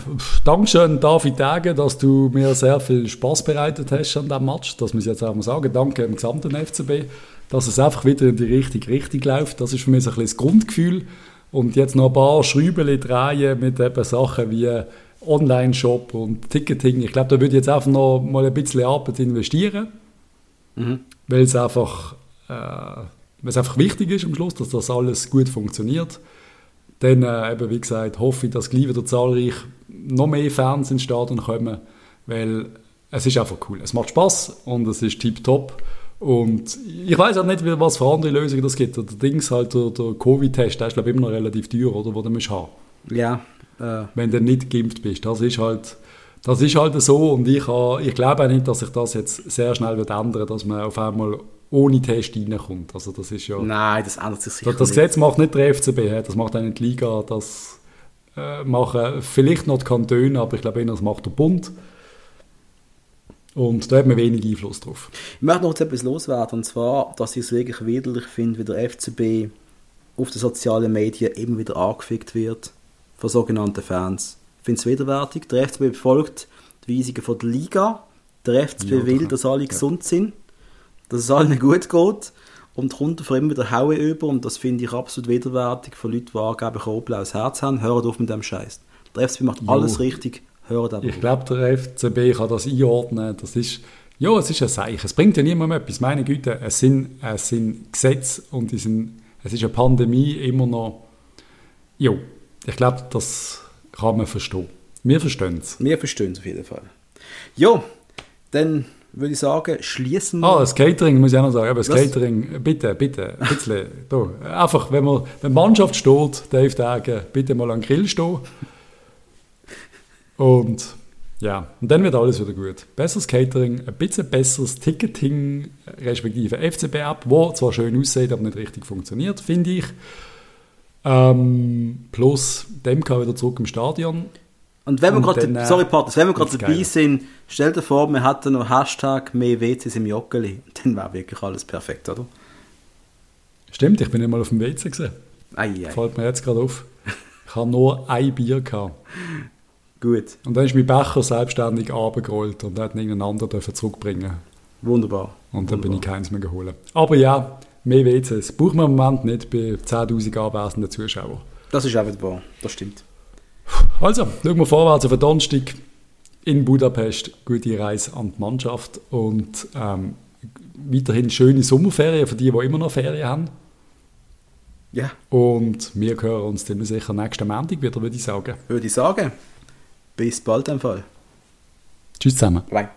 Dankeschön David Degen, dass du mir sehr viel Spaß bereitet hast an diesem Match. Das muss ich jetzt auch mal sagen. Danke dem gesamten FCB, dass es einfach wieder in die richtige Richtung läuft. Das ist für mich so ein bisschen das Grundgefühl. Und jetzt noch ein paar Schrübeli drehen mit eben Sachen wie Online-Shop und Ticketing. Ich glaube, da würde ich jetzt einfach noch mal ein bisschen Arbeit investieren, weil es einfach, äh, weil es einfach wichtig ist am Schluss, dass das alles gut funktioniert. Dann, äh, eben, wie gesagt, hoffe ich, dass gleich wieder zahlreich noch mehr Fans ins Stadion kommen, weil es ist einfach cool. Es macht Spaß und es ist tipptopp. Und ich weiß auch nicht, was für andere Lösungen das gibt. Der Dings halt, der, der Covid-Test, der ist glaube ich immer noch relativ teuer, oder, wo du musst haben, Ja, äh, wenn du nicht geimpft bist. Das ist halt, das ist halt so und ich, ha- ich glaube auch nicht, dass sich das jetzt sehr schnell wird ändern, dass man auf einmal ohne Test reinkommt. Also das ist ja... nein, das ändert sich sicher Das, das nicht. Gesetz macht nicht der FCB, das macht auch nicht die Liga, das äh, machen vielleicht noch die Kantone, aber ich glaube eher, das macht der Bund. Und da hat man wenig Einfluss drauf. Ich möchte noch etwas loswerden, und zwar, dass ich es wirklich widerlich finde, wie der FCB auf den sozialen Medien immer wieder angefickt wird von sogenannten Fans. Ich finde es widerwärtig. Der FCB befolgt die Weisungen von der Liga. Der FCB Ja, will, dass alle gesund sind, dass es allen gut geht und kommt davon immer wieder Haue über und das finde ich absolut widerwärtig von Leuten, die angeblich ein blaues Herz haben. Hört auf mit dem Scheiß. Der FCB macht Jo. alles richtig. Hört aber Ich auf. glaube, der FCB kann das einordnen. Das ist, ja, es ist ein Zeichen. Es bringt ja niemandem etwas. Meine Güte, es sind, es sind Gesetze und die sind, es ist eine Pandemie immer noch. Jo, ich glaube, das kann man verstehen. Wir verstehen es. Wir verstehen es auf jeden Fall. Ja, dann würde ich sagen, schließen wir. Ah, das Catering muss ich auch noch sagen. Aber das Was? Catering, bitte, bitte, ein bisschen. da. Einfach, wenn, man, wenn die Mannschaft steht, Dave Degen, bitte mal an den Grill stehen. Und ja, und dann wird alles wieder gut. Besseres Catering, ein bisschen besseres Ticketing, respektive FCB-App, wo zwar schön aussieht, aber nicht richtig funktioniert, finde ich. Ähm, plus, dem kann wieder zurück im Stadion. Und wenn wir gerade, äh, sorry Partner, wenn wir gerade dabei geil. sind, stell dir vor, wir hätten noch Hashtag mehr WCs im Joggeli. [laughs] Dann wäre wirklich alles perfekt, oder? Stimmt, ich bin nicht mal auf dem WC gesehen. Fällt mir jetzt gerade auf. Ich habe nur ein Bier gehabt. Gut, Und dann ist mein Becher selbstständig runtergerollt und hat irgendeinen anderen zurückbringen wunderbar. Und dann bin ich Wunderbar. keins mehr geholt. Aber ja, mehr WCs braucht man im Moment nicht bei 10'000 anwesenden Zuschauern. Das ist eben wahr, das stimmt. Also, schauen wir vorwärts auf den Donnerstag in Budapest. Gute Reise an die Mannschaft und ähm, weiterhin schöne Sommerferien für die, die immer noch Ferien haben. Ja, Und wir hören uns dann sicher nächsten Montag wieder, würde ich sagen. würde ich sagen. Bis bald im Fall. Tschüss zusammen. Bye.